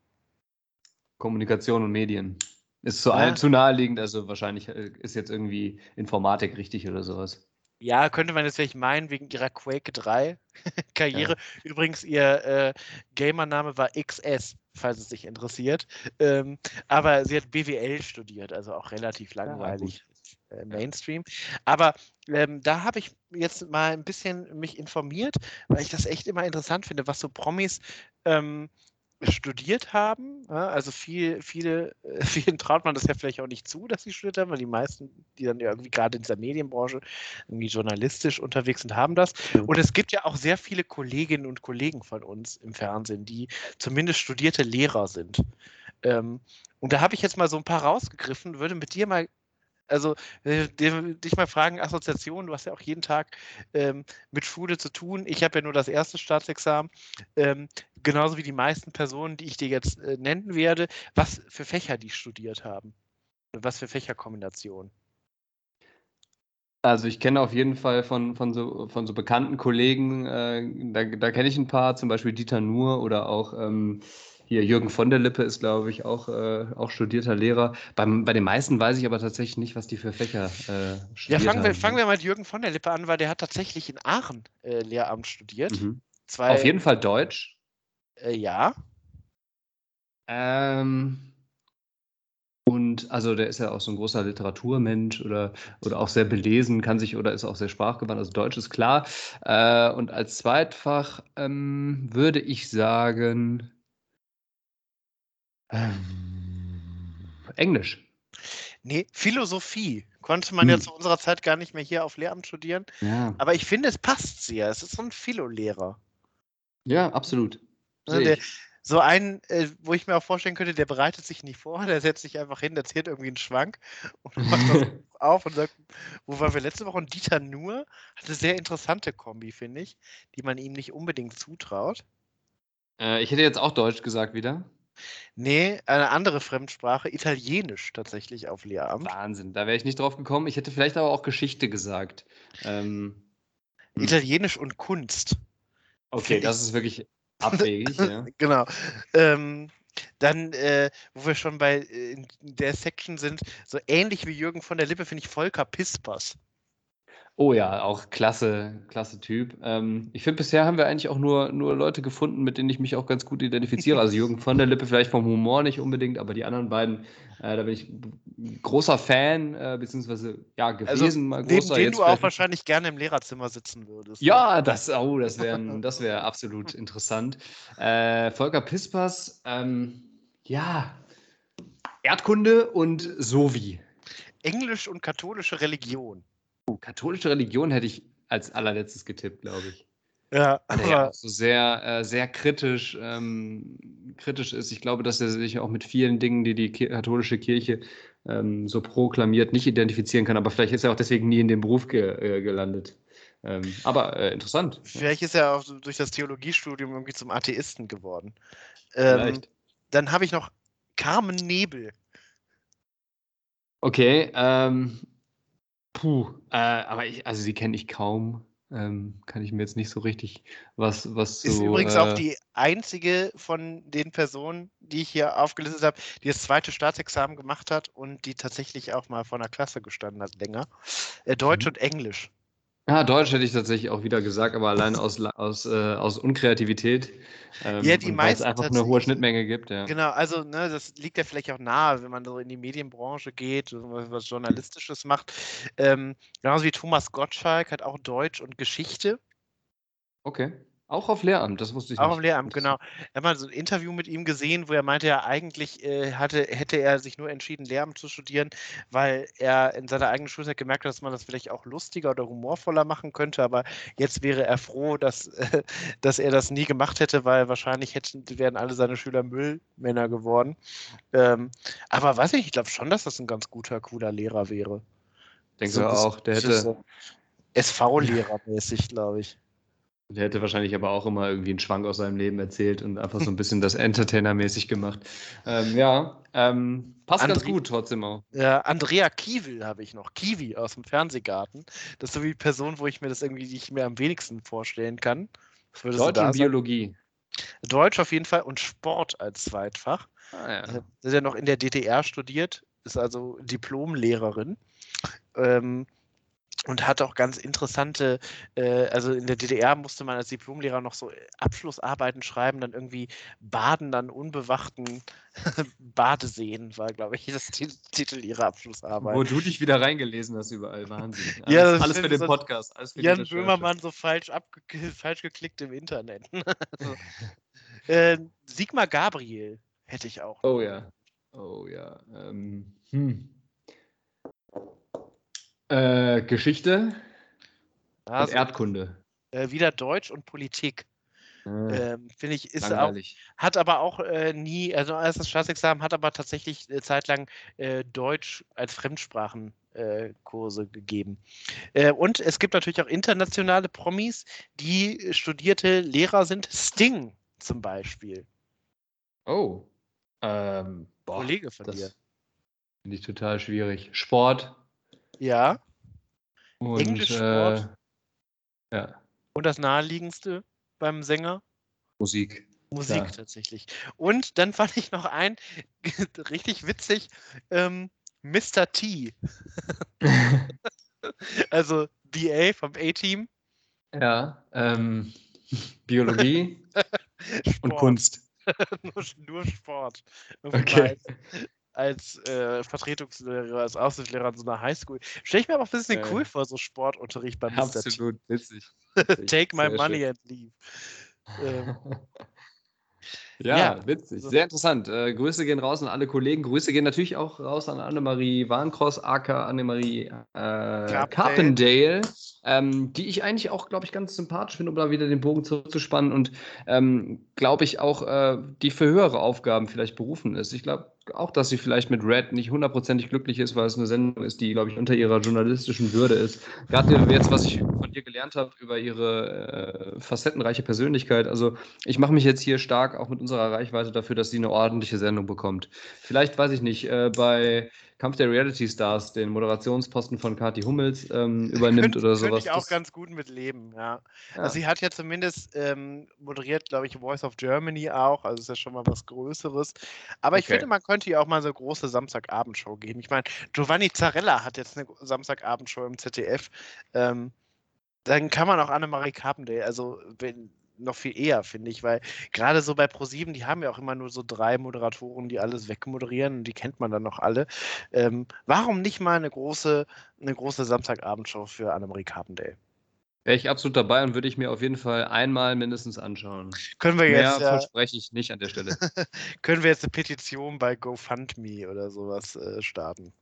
Kommunikation und Medien. Ist zu, ja. zu naheliegend, also wahrscheinlich äh, ist jetzt irgendwie Informatik richtig oder sowas. Ja, könnte man jetzt vielleicht meinen, wegen ihrer Quake 3 Karriere. Ja. Übrigens, ihr äh, Gamername war XS, falls es sich interessiert. Ähm, aber sie hat BWL studiert, also auch relativ langweilig. Äh, Mainstream. Aber ähm, da habe ich jetzt mal ein bisschen mich informiert, weil ich das echt immer interessant finde, was so Promis ähm, studiert haben. Ja, also viel, viele, äh, vielen traut man das ja vielleicht auch nicht zu, dass sie studiert haben, weil die meisten, die dann irgendwie gerade in dieser Medienbranche irgendwie journalistisch unterwegs sind, haben das. Und es gibt ja auch sehr viele Kolleginnen und Kollegen von uns im Fernsehen, die zumindest studierte Lehrer sind. Ähm, und da habe ich jetzt mal so ein paar rausgegriffen, würde mit dir mal also äh, dich mal fragen, Assoziation, du hast ja auch jeden Tag ähm, mit Schule zu tun. Ich habe ja nur das erste Staatsexamen, ähm, genauso wie die meisten Personen, die ich dir jetzt äh, nennen werde, was für Fächer die studiert haben. Was für Fächerkombinationen. Also ich kenne auf jeden Fall von, von, so, von so bekannten Kollegen, äh, da, da kenne ich ein paar, zum Beispiel Dieter Nuhr oder auch ähm, hier Jürgen von der Lippe ist, glaube ich, auch, äh, auch studierter Lehrer. Beim, bei den meisten weiß ich aber tatsächlich nicht, was die für Fächer äh, studiert Ja, fangen wir, fangen wir mal mit Jürgen von der Lippe an, weil der hat tatsächlich in Aachen äh, Lehramt studiert. Mhm. Zwei, Auf jeden Fall Deutsch. Äh, ja. Ähm, und also der ist ja auch so ein großer Literaturmensch oder, oder auch sehr belesen, kann sich oder ist auch sehr sprachgewandt, also Deutsch ist klar. Äh, und als Zweitfach ähm, würde ich sagen, ähm, Englisch. Nee, Philosophie konnte man hm. ja zu unserer Zeit gar nicht mehr hier auf Lehramt studieren. Ja. Aber ich finde, es passt sehr. Es ist so ein Philo-Lehrer. Ja, absolut. Also der, so ein, äh, wo ich mir auch vorstellen könnte, der bereitet sich nicht vor, der setzt sich einfach hin, der zählt irgendwie einen Schwank und macht das auf und sagt, wo waren wir letzte Woche? Und Dieter Nur hat eine sehr interessante Kombi, finde ich, die man ihm nicht unbedingt zutraut. Äh, ich hätte jetzt auch Deutsch gesagt wieder. Nee, eine andere Fremdsprache, Italienisch tatsächlich auf Lehramt. Wahnsinn, da wäre ich nicht drauf gekommen. Ich hätte vielleicht aber auch Geschichte gesagt. Ähm, hm. Italienisch und Kunst. Okay, das ist wirklich abwegig. ja. Genau. Ähm, dann, äh, wo wir schon bei äh, der Section sind, so ähnlich wie Jürgen von der Lippe, finde ich Volker Pispers. Oh ja, auch klasse, klasse Typ. Ähm, ich finde, bisher haben wir eigentlich auch nur, nur Leute gefunden, mit denen ich mich auch ganz gut identifiziere. Also Jürgen von der Lippe vielleicht vom Humor nicht unbedingt, aber die anderen beiden, äh, da bin ich großer Fan, äh, beziehungsweise ja, gewesen also, mal großer. Neben dem du auch wahrscheinlich gerne im Lehrerzimmer sitzen würdest. Ja, das, oh, das wäre das wär absolut interessant. Äh, Volker Pispers, ähm, ja, Erdkunde und Sovi. Englisch und katholische Religion. Oh, katholische Religion hätte ich als allerletztes getippt, glaube ich. Ja, Weil er ja auch so sehr, äh, sehr kritisch, ähm, kritisch ist. Ich glaube, dass er sich auch mit vielen Dingen, die die katholische Kirche ähm, so proklamiert, nicht identifizieren kann. Aber vielleicht ist er auch deswegen nie in den Beruf ge äh, gelandet. Ähm, aber äh, interessant. Vielleicht ist er auch durch das Theologiestudium irgendwie zum Atheisten geworden. Ähm, dann habe ich noch Carmen Nebel. Okay, ähm, Puh, äh, aber ich, also sie kenne ich kaum. Ähm, kann ich mir jetzt nicht so richtig was, was so. Ist übrigens äh, auch die einzige von den Personen, die ich hier aufgelistet habe, die das zweite Staatsexamen gemacht hat und die tatsächlich auch mal vor einer Klasse gestanden hat, länger. Äh, Deutsch mhm. und Englisch. Ja, Deutsch hätte ich tatsächlich auch wieder gesagt, aber allein aus, aus, äh, aus Unkreativität. Ähm, ja, die meisten. Weil es einfach eine hohe Schnittmenge gibt, ja. Genau, also ne, das liegt ja vielleicht auch nahe, wenn man so in die Medienbranche geht, was Journalistisches macht. Ähm, genauso wie Thomas Gottschalk hat auch Deutsch und Geschichte. Okay. Auch auf Lehramt, das wusste ich Auch nicht. auf Lehramt, genau. Ich habe mal so ein Interview mit ihm gesehen, wo er meinte, ja, eigentlich äh, hatte, hätte er sich nur entschieden, Lehramt zu studieren, weil er in seiner eigenen Schulzeit gemerkt hat, dass man das vielleicht auch lustiger oder humorvoller machen könnte. Aber jetzt wäre er froh, dass, äh, dass er das nie gemacht hätte, weil wahrscheinlich hätten, wären alle seine Schüler Müllmänner geworden. Ähm, aber weiß ich, ich glaube schon, dass das ein ganz guter, cooler Lehrer wäre. Denkst So auch, der hätte, so SV-Lehrer-mäßig, glaube ich. Der hätte wahrscheinlich aber auch immer irgendwie einen Schwank aus seinem Leben erzählt und einfach so ein bisschen das Entertainer-mäßig gemacht. Ähm, ja, ähm, passt ganz André- gut trotzdem auch. Ja, Andrea Kiewel habe ich noch. Kiwi aus dem Fernsehgarten. Das ist so wie die Person, wo ich mir das irgendwie nicht mehr am wenigsten vorstellen kann. Deutsch und? Biologie. Deutsch auf jeden Fall und Sport als Zweitfach. Ah, ja. Äh, Sie hat ja noch in der DDR studiert, ist also Diplomlehrerin. Ähm, und hat auch ganz interessante, äh, also in der DDR musste man als Diplomlehrer noch so Abschlussarbeiten schreiben, dann irgendwie Baden an unbewachten Badeseen, war, glaube ich, das Ti- Titel ihrer Abschlussarbeit. Wo du dich wieder reingelesen hast überall. Wahnsinn. Ja, Alles, das alles für den so- Podcast. Alles für Jan. Böhmermann so falsch, abge falsch geklickt im Internet. also, äh, Sigmar Gabriel hätte ich auch. Oh ja. Oh ja. Ähm, hm. Äh, Geschichte und Also, Erdkunde. äh, wieder Deutsch und Politik. Äh, Ähm, Finde ich, ist auch, langweilig. hat aber auch äh, nie, also als das Staatsexamen hat aber tatsächlich äh, zeitlang äh, Deutsch als Fremdsprachenkurse äh, gegeben. Äh, und es gibt natürlich auch internationale Promis, die studierte Lehrer sind. Sting zum Beispiel. Oh. Ähm, boah, Kollege von das dir. Finde ich total schwierig. Sport Ja. und Englisch, äh, ja, Und das naheliegendste beim Sänger? Musik. Musik Klar. tatsächlich. Und dann fand ich noch ein, richtig witzig, ähm, Mr. T. Also BA vom A-Team. ja, ähm, Biologie und. Kunst. nur, nur Sport. Okay. Als, äh, Vertretungslehrer, als Aushilfslehrer an so einer Highschool. Stelle ich mir aber auch ein bisschen cool vor, so Sportunterricht bei Mr. Absolut witzig. Take my money schön. and leave. Ähm, Ja, Ja, witzig. Sehr interessant. Äh, Grüße gehen raus an alle Kollegen. Grüße gehen natürlich auch raus an Annemarie Warncross, aka Annemarie äh, Carpendale, ähm, die ich eigentlich auch, glaube ich, ganz sympathisch finde, um da wieder den Bogen zurückzuspannen und ähm, glaube ich auch, äh, die für höhere Aufgaben vielleicht berufen ist. Ich glaube auch, dass sie vielleicht mit Red nicht hundertprozentig glücklich ist, weil es eine Sendung ist, die, glaube ich, unter ihrer journalistischen Würde ist. Gerade jetzt, was ich von dir gelernt habe über ihre äh, facettenreiche Persönlichkeit. Also ich mache mich jetzt hier stark auch mit unserer Reichweite dafür, dass sie eine ordentliche Sendung bekommt. Vielleicht, weiß ich nicht, äh, bei Kampf der Reality Stars den Moderationsposten von Kathi Hummels ähm, übernimmt könnte, oder könnte sowas. ich auch Das- ganz gut mit leben, ja. ja. Also sie hat ja zumindest ähm, moderiert, glaube ich, Voice of Germany auch, also ist ja schon mal was Größeres. Aber ich Okay. finde, man könnte ihr auch mal so eine große Samstagabendshow geben. Ich meine, Giovanni Zarella hat jetzt eine Samstagabendshow im ZDF. Ähm, dann kann man auch Annemarie Carpendale, also wenn, noch viel eher, finde ich, weil gerade so bei ProSieben, die haben ja auch immer nur so drei Moderatoren, die alles wegmoderieren und die kennt man dann noch alle. Ähm, warum nicht mal eine große, eine große Samstagabendshow für Annemarie Carpendale? Wäre ich absolut dabei und würde ich mir auf jeden Fall einmal mindestens anschauen. Können wir Mehr jetzt, ja, verspreche ich nicht an der Stelle. können wir jetzt eine Petition bei GoFundMe oder sowas äh, starten?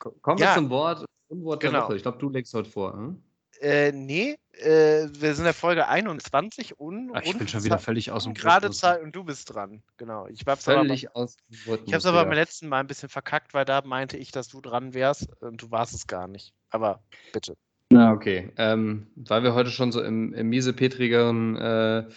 Ko- Kommen Ja. wir zum Wort. Unwort der Genau. Woche. Ich glaube, du legst heute vor. Hm? Äh, nee, äh, wir sind in der Folge 21 und Ach, ich bin schon wieder völlig aus dem gerade Rhythmus. Zeit und du bist dran. Genau. Ich hab's aber, Völlig aus dem ich Rhythmus hab's aber wieder. beim letzten Mal ein bisschen verkackt, weil da meinte ich, dass du dran wärst und du warst es gar nicht. Aber bitte. Na, okay. Ähm, weil wir heute schon so im, im miesepetrigeren äh,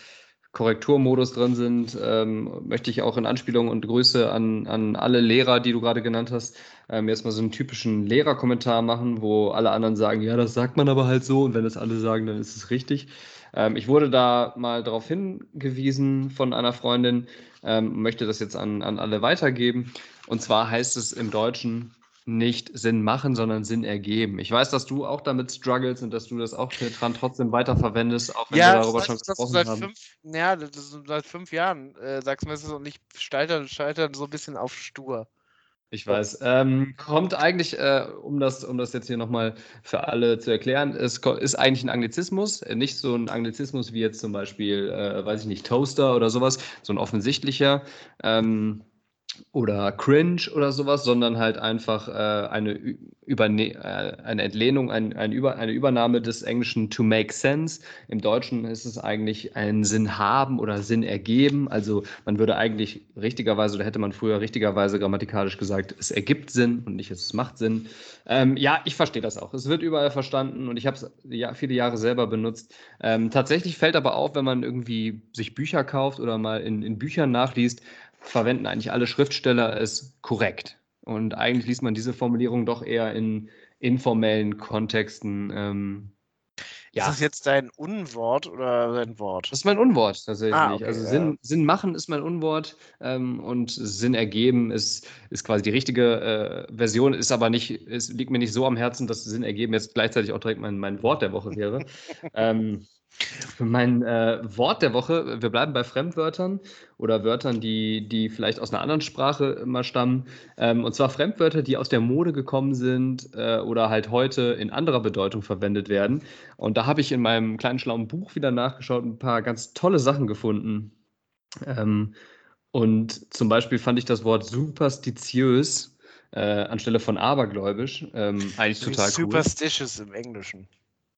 Korrekturmodus drin sind, ähm, möchte ich auch in Anspielung und Grüße an, an alle Lehrer, die du gerade genannt hast, ähm, jetzt so einen typischen Lehrerkommentar machen, wo alle anderen sagen, ja, das sagt man aber halt so und wenn das alle sagen, dann ist es richtig. Ähm, ich wurde da mal darauf hingewiesen von einer Freundin, ähm, möchte das jetzt an, an alle weitergeben. Und zwar heißt es im Deutschen nicht Sinn machen, sondern Sinn ergeben. Ich weiß, dass du auch damit struggles und dass du das auch dran trotzdem weiterverwendest, auch wenn wir darüber das schon gesprochen seit haben. fünf, ja, das ist seit fünf Jahren äh, sagst du mir, ist und nicht scheitern, scheitern so ein bisschen auf stur. Ich weiß. Ähm, kommt eigentlich, äh, um, das, um das jetzt hier nochmal für alle zu erklären, es ist eigentlich ein Anglizismus, äh, nicht so ein Anglizismus wie jetzt zum Beispiel, äh, weiß ich nicht, Toaster oder sowas, so ein offensichtlicher. Ähm, oder cringe oder sowas, sondern halt einfach äh, eine, Überne äh, eine Entlehnung, ein, ein Über eine Übernahme des Englischen to make sense. Im Deutschen ist es eigentlich ein Sinn haben oder Sinn ergeben. Also man würde eigentlich richtigerweise, oder hätte man früher richtigerweise grammatikalisch gesagt, es ergibt Sinn und nicht es macht Sinn. Ähm, ja, ich verstehe das auch. Es wird überall verstanden und ich habe es ja, viele Jahre selber benutzt. Ähm, tatsächlich fällt aber auf, wenn man irgendwie sich Bücher kauft oder mal in, in Büchern nachliest, verwenden eigentlich alle Schriftsteller es korrekt. Und eigentlich liest man diese Formulierung doch eher in informellen Kontexten. Ähm, ja. Ist das jetzt dein Unwort oder dein Wort? Das ist mein Unwort tatsächlich. Ah, okay, also Sinn, ja. Sinn machen ist mein Unwort ähm, und Sinn ergeben ist, ist quasi die richtige äh, Version, ist aber nicht, es liegt mir nicht so am Herzen, dass Sinn ergeben jetzt gleichzeitig auch direkt mein, mein Wort der Woche wäre. ähm, mein äh, Wort der Woche, wir bleiben bei Fremdwörtern oder Wörtern, die, die vielleicht aus einer anderen Sprache immer stammen. Ähm, und zwar Fremdwörter, die aus der Mode gekommen sind äh, oder halt heute in anderer Bedeutung verwendet werden. Und da habe ich in meinem kleinen schlauen Buch wieder nachgeschaut, ein paar ganz tolle Sachen gefunden. Ähm, und zum Beispiel fand ich das Wort superstitiös äh, anstelle von abergläubisch ähm, eigentlich total cool. Superstitious im Englischen.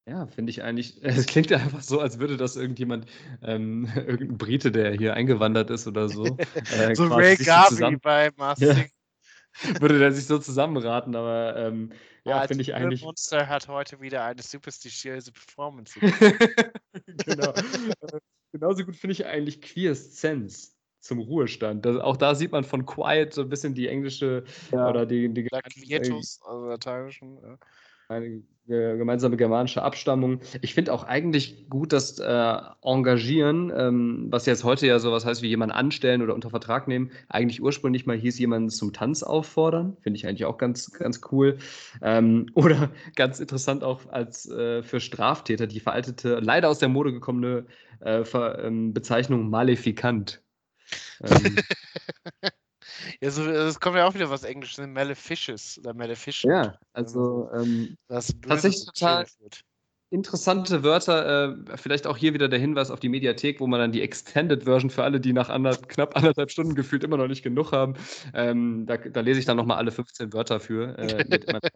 Ja, finde ich eigentlich. Es klingt ja einfach so, als würde das irgendjemand, ähm, irgendein Brite, der hier eingewandert ist oder so. Äh, so Ray Garvey bei Master ja, Würde der sich so zusammenraten, aber ähm, ja, ja finde ich eigentlich. Monster hat heute wieder eine superstitiöse Performance. genau. Äh, genauso gut finde ich eigentlich Queerscense zum Ruhestand. Das, auch da sieht man von Quiet so ein bisschen die englische ja. oder die, die Quietus, also lateinischen. Ja eine gemeinsame germanische Abstammung. Ich finde auch eigentlich gut, dass äh, Engagieren, ähm, was jetzt heute ja sowas heißt wie jemanden anstellen oder unter Vertrag nehmen, eigentlich ursprünglich mal hieß, jemanden zum Tanz auffordern. Finde ich eigentlich auch ganz, ganz cool. Ähm, oder ganz interessant auch als äh, für Straftäter die veraltete, leider aus der Mode gekommene äh, Ver, ähm, Bezeichnung Malefikant. Ähm, Ja, so, es kommt ja auch wieder was Englisches, ne? Maleficious oder Maleficent. Ja, also ähm, tatsächlich total interessante Wörter. Äh, vielleicht auch hier wieder der Hinweis auf die Mediathek, wo man dann die Extended Version für alle, die nach ander, knapp anderthalb Stunden gefühlt immer noch nicht genug haben. Ähm, da, da, lese ich dann nochmal alle 15 Wörter für. Äh,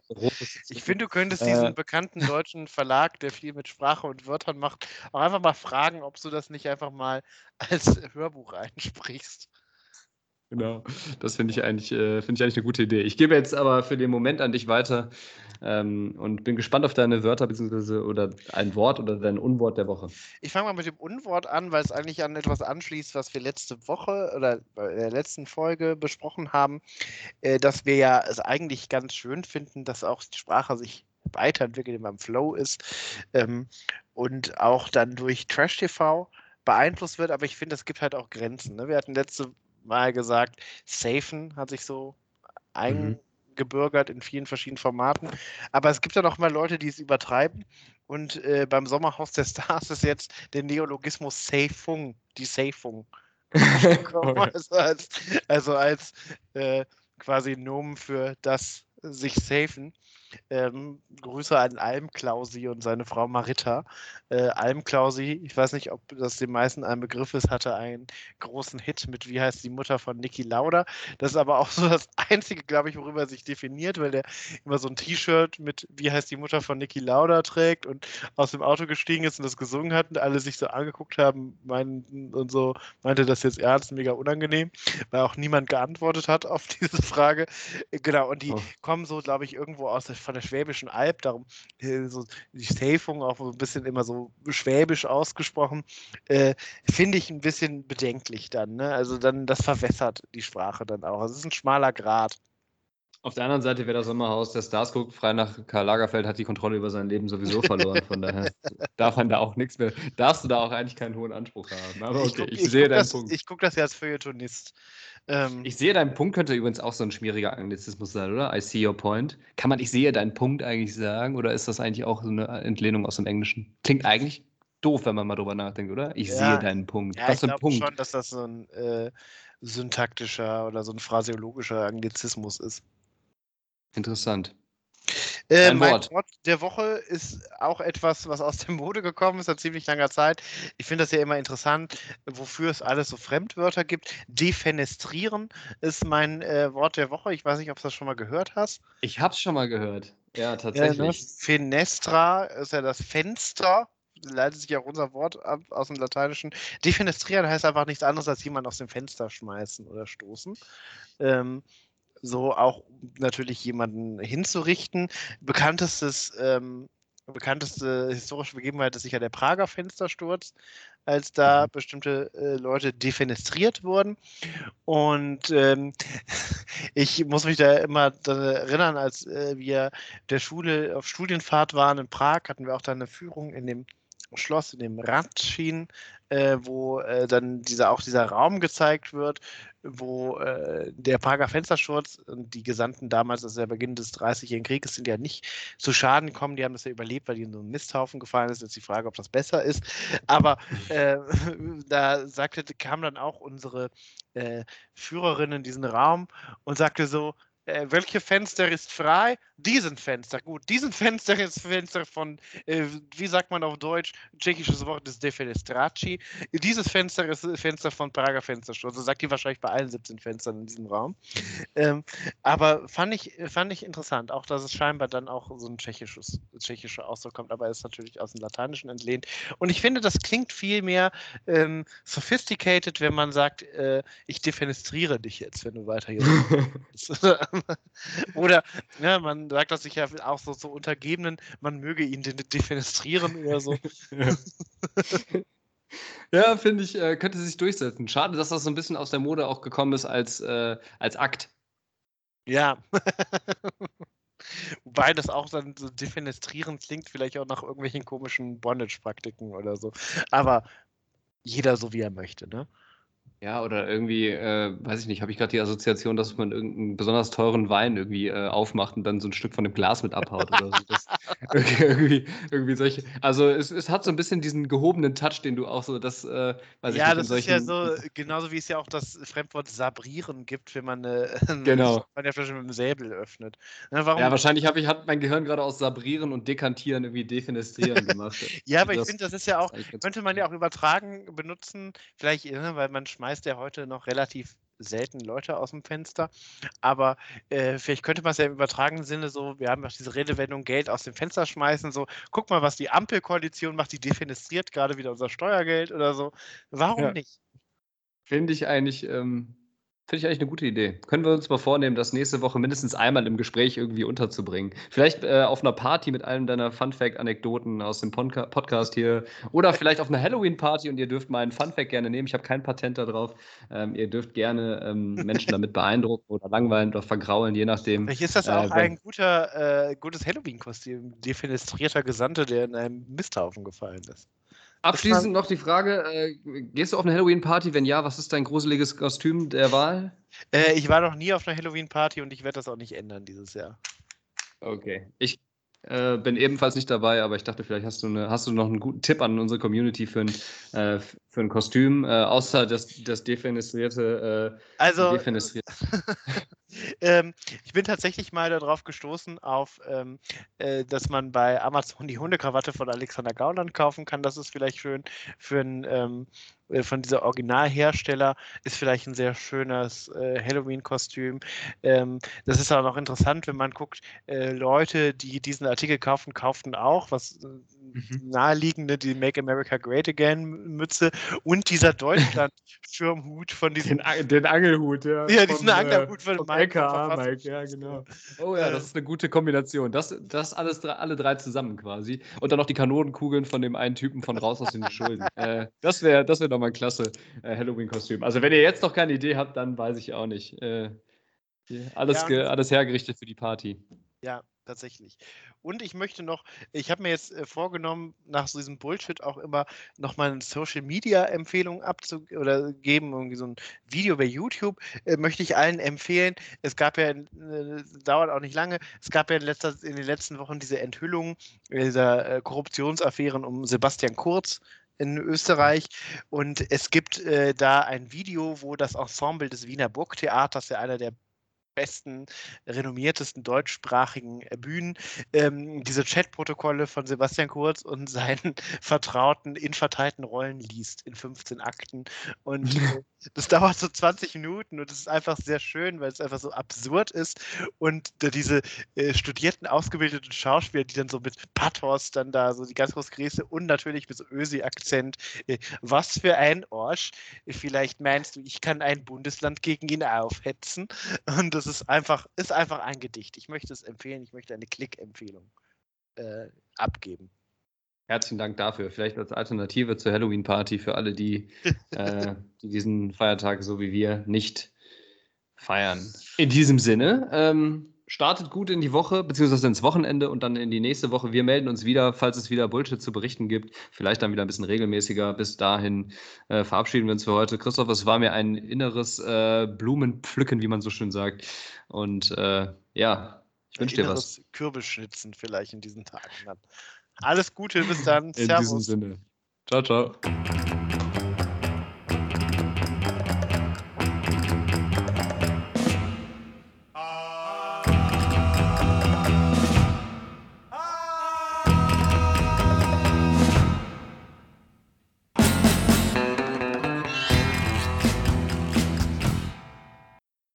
ich finde, du könntest diesen äh, bekannten deutschen Verlag, der viel mit Sprache und Wörtern macht, auch einfach mal fragen, ob du das nicht einfach mal als Hörbuch einsprichst. Genau, das finde ich, eigentlich, äh, find ich eigentlich eine gute Idee. Ich gebe jetzt aber für den Moment an dich weiter ähm, und bin gespannt auf deine Wörter beziehungsweise oder ein Wort oder dein Unwort der Woche. Ich fange mal mit dem Unwort an, weil es eigentlich an etwas anschließt, was wir letzte Woche oder in der letzten Folge besprochen haben, äh, dass wir ja es eigentlich ganz schön finden, dass auch die Sprache sich weiterentwickelt, immer im Flow ist ähm, und auch dann durch Trash TV beeinflusst wird, aber ich finde, es gibt halt auch Grenzen. Ne? Wir hatten letzte mal gesagt, Safen hat sich so mhm. eingebürgert in vielen verschiedenen Formaten. Aber es gibt ja noch mal Leute, die es übertreiben. Und äh, beim Sommerhaus der Stars ist jetzt der Neologismus Safung, die Safung. also als, also als äh, quasi Nomen für das sich safen. Ähm, Grüße an Almklausi und seine Frau Marita. Äh, Almklausi, ich weiß nicht, ob das den meisten ein Begriff ist, hatte einen großen Hit mit Wie heißt die Mutter von Niki Lauda. Das ist aber auch so das Einzige, glaube ich, worüber er sich definiert, weil der immer so ein T-Shirt mit Wie heißt die Mutter von Niki Lauda trägt und aus dem Auto gestiegen ist und das gesungen hat und alle sich so angeguckt haben meinten, und so, meinte das jetzt ernst, mega unangenehm, weil auch niemand geantwortet hat auf diese Frage. Genau, und die oh. kommen so, glaube ich, irgendwo aus der von der Schwäbischen Alb, darum so die Säfung auch so ein bisschen immer so schwäbisch ausgesprochen, äh, finde ich ein bisschen bedenklich dann. Ne? Also dann, das verwässert die Sprache dann auch. Es ist ein schmaler Grad. Auf der anderen Seite, wer das Sommerhaus der Stars guckt, frei nach Karl Lagerfeld, hat die Kontrolle über sein Leben sowieso verloren. Von daher darf man da auch nichts mehr, darfst du da auch eigentlich keinen hohen Anspruch haben. Aber okay, ich, guck, ich, ich sehe deinen das, Punkt. Ich gucke das ja als Feuilletonist. Ähm, ich sehe deinen Punkt, könnte übrigens auch so ein schmieriger Anglizismus sein, oder? I see your point. Kann man ich sehe deinen Punkt eigentlich sagen oder ist das eigentlich auch so eine Entlehnung aus dem Englischen? Klingt eigentlich doof, wenn man mal drüber nachdenkt, oder? Ich ja, sehe deinen Punkt. Ja, Was ich glaube schon, dass das so ein, äh, syntaktischer oder so ein phraseologischer Anglizismus ist. Interessant. Äh, mein Wort. Wort der Woche ist auch etwas, was aus der Mode gekommen ist, seit ziemlich langer Zeit. Ich finde das ja immer interessant, wofür es alles so Fremdwörter gibt. Defenestrieren ist mein äh, Wort der Woche. Ich weiß nicht, ob du das schon mal gehört hast. Ich habe es schon mal gehört. Ja, tatsächlich. Ja, ne? Fenestra ist ja das Fenster leitet sich auch unser Wort ab aus dem Lateinischen. Defenestrieren heißt einfach nichts anderes als jemand aus dem Fenster schmeißen oder stoßen. Ähm, so auch natürlich jemanden hinzurichten. Bekanntestes, ähm, bekannteste historische Begebenheit ist sicher der Prager Fenstersturz, als da mhm. bestimmte äh, Leute defenestriert wurden. Und ähm, ich muss mich da immer erinnern, als äh, wir der Schule auf Studienfahrt waren in Prag, hatten wir auch da eine Führung in dem Schloss, in dem Radschien, äh, wo äh, dann dieser, auch dieser Raum gezeigt wird, wo äh, der Prager Fenstersturz und die Gesandten damals, das ist der Beginn des 30-jährigen Krieges, sind ja nicht zu Schaden gekommen, die haben das ja überlebt, weil die in so einen Misthaufen gefallen ist. Jetzt die Frage, ob das besser ist. Aber äh, da sagte, kam dann auch unsere äh, Führerin in diesen Raum und sagte so, äh, welche Fenster ist frei? Diesen Fenster. Gut, diesen Fenster ist Fenster von, äh, wie sagt man auf Deutsch, tschechisches Wort ist Defenestraci. Dieses Fenster ist Fenster von Prager Fenstersturz. Also sagt die wahrscheinlich bei allen 17 Fenstern in diesem Raum. Ähm, aber fand ich, fand ich interessant, auch dass es scheinbar dann auch so ein tschechisches, tschechischer Ausdruck kommt, aber er ist natürlich aus dem Lateinischen entlehnt. Und ich finde, das klingt viel mehr ähm, sophisticated, wenn man sagt, äh, ich defenestriere dich jetzt, wenn du weiter hier. Oder ja, man sagt das sich ja auch so zu Untergebenen, man möge ihn defenestrieren oder so. Ja. Ja, finde ich, äh, könnte sich durchsetzen. Schade, dass das so ein bisschen aus der Mode auch gekommen ist als, äh, als Akt. Ja. Wobei das auch dann so defenestrieren klingt, vielleicht auch nach irgendwelchen komischen Bondage-Praktiken oder so. Aber jeder so, wie er möchte, ne? Ja, oder irgendwie, äh, weiß ich nicht, habe ich gerade die Assoziation, dass man irgendeinen besonders teuren Wein irgendwie äh, aufmacht und dann so ein Stück von dem Glas mit abhaut oder so. Das, irgendwie, irgendwie solche. Also es, es hat so ein bisschen diesen gehobenen Touch, den du auch so, das, äh, weiß ja, ich nicht, das solchen, ist ja so, genauso wie es ja auch das Fremdwort sabrieren gibt, wenn man eine, genau. Flasche mit dem Säbel öffnet. Ne, warum, ja, wahrscheinlich habe ich, hat mein Gehirn gerade aus sabrieren und dekantieren irgendwie defenestrieren gemacht. ja, aber das, ich finde, das ist ja auch, könnte man ja auch übertragen benutzen, vielleicht, ne, weil man schmeißt schmeißt ja heute noch relativ selten Leute aus dem Fenster. Aber äh, vielleicht könnte man es ja im übertragenen Sinne so, wir haben auch diese Redewendung Geld aus dem Fenster schmeißen, so, guck mal, was die Ampelkoalition macht, die defenestriert gerade wieder unser Steuergeld oder so. Warum ja. nicht? Finde ich eigentlich ähm, Finde ich eigentlich eine gute Idee. Können wir uns mal vornehmen, das nächste Woche mindestens einmal im Gespräch irgendwie unterzubringen. Vielleicht äh, auf einer Party mit einem deiner Fun-Fact-Anekdoten aus dem Podca Podcast hier. Oder vielleicht auf einer Halloween-Party und ihr dürft meinen Fun-Fact gerne nehmen. Ich habe kein Patent darauf. Ähm, ihr dürft gerne ähm, Menschen damit beeindrucken oder langweilen oder vergraulen, je nachdem. Vielleicht ist das äh, auch äh, ein guter, äh, gutes Halloween-Kostüm. Defenestrierter Gesandte, der in einem Misthaufen gefallen ist. Abschließend noch die Frage: äh, Gehst du auf eine Halloween-Party? Wenn ja, was ist dein gruseliges Kostüm der Wahl? Äh, ich war noch nie auf einer Halloween-Party und ich werde das auch nicht ändern dieses Jahr. Okay. Ich äh, bin ebenfalls nicht dabei, aber ich dachte, vielleicht hast du, eine, hast du noch einen guten Tipp an unsere Community für ein, äh, für ein Kostüm, äh, außer das, das defenestrierte. Äh, also, defenestrierte. ähm, ich bin tatsächlich mal darauf gestoßen, auf, ähm, äh, dass man bei Amazon die Hundekrawatte von Alexander Gauland kaufen kann. Das ist vielleicht schön für ein ähm, äh, von dieser Originalhersteller ist vielleicht ein sehr schönes äh, Halloween-Kostüm. Ähm, das ist auch noch interessant, wenn man guckt, äh, Leute, die diesen Artikel kaufen, kauften auch, was äh, mhm. naheliegende, die Make America Great Again Mütze und dieser Deutschland-Schirmhut von diesem. Den, den, Angelhut, ja. Ja, diesen von, Angelhut von, von Mike. Mike, ja, genau. Oh ja, das ist eine gute Kombination. Das, das alles alle drei zusammen quasi. Und dann noch die Kanonenkugeln von dem einen Typen von Raus aus den Schulden. äh, das wäre das wär doch mal klasse äh, Halloween-Kostüm. Also, wenn ihr jetzt noch keine Idee habt, dann weiß ich auch nicht. Äh, alles, ja, alles hergerichtet für die Party. Ja, tatsächlich. Und ich möchte noch, ich habe mir jetzt äh, vorgenommen, nach so diesem Bullshit auch immer nochmal eine Social Media Empfehlung abzugeben, irgendwie so ein Video bei YouTube, äh, möchte ich allen empfehlen. Es gab ja, äh, dauert auch nicht lange, es gab ja in, letzter, in den letzten Wochen diese Enthüllung dieser äh, Korruptionsaffären um Sebastian Kurz, in Österreich. Und es gibt äh, da ein Video, wo das Ensemble des Wiener Burgtheaters, ja einer der besten, renommiertesten deutschsprachigen äh, Bühnen. Ähm, diese Chatprotokolle von Sebastian Kurz und seinen Vertrauten in verteilten Rollen liest in 15 Akten. Und äh, das dauert so 20 Minuten und es ist einfach sehr schön, weil es einfach so absurd ist. Und äh, diese äh, studierten, ausgebildeten Schauspieler, die dann so mit Pathos dann da so die ganz große Gräse und natürlich mit so Ösi-Akzent, äh, was für ein Orsch. Vielleicht meinst du, ich kann ein Bundesland gegen ihn aufhetzen. Und das ist einfach, ist einfach ein Gedicht. Ich möchte es empfehlen, ich möchte eine Klick-Empfehlung äh, abgeben. Herzlichen Dank dafür. Vielleicht als Alternative zur Halloween-Party für alle, die, äh, die, diesen Feiertag so wie wir nicht feiern. In diesem Sinne, ähm, startet gut in die Woche, beziehungsweise ins Wochenende und dann in die nächste Woche. Wir melden uns wieder, falls es wieder Bullshit zu berichten gibt. Vielleicht dann wieder ein bisschen regelmäßiger. Bis dahin äh, verabschieden wir uns für heute. Christoph, es war mir ein inneres äh, Blumenpflücken, wie man so schön sagt. Und äh, ja, ich wünsche dir was. Kürbisschnitzen vielleicht in diesen Tagen dann. Alles Gute, bis dann. In Servus. diesem Sinne. Ciao, ciao.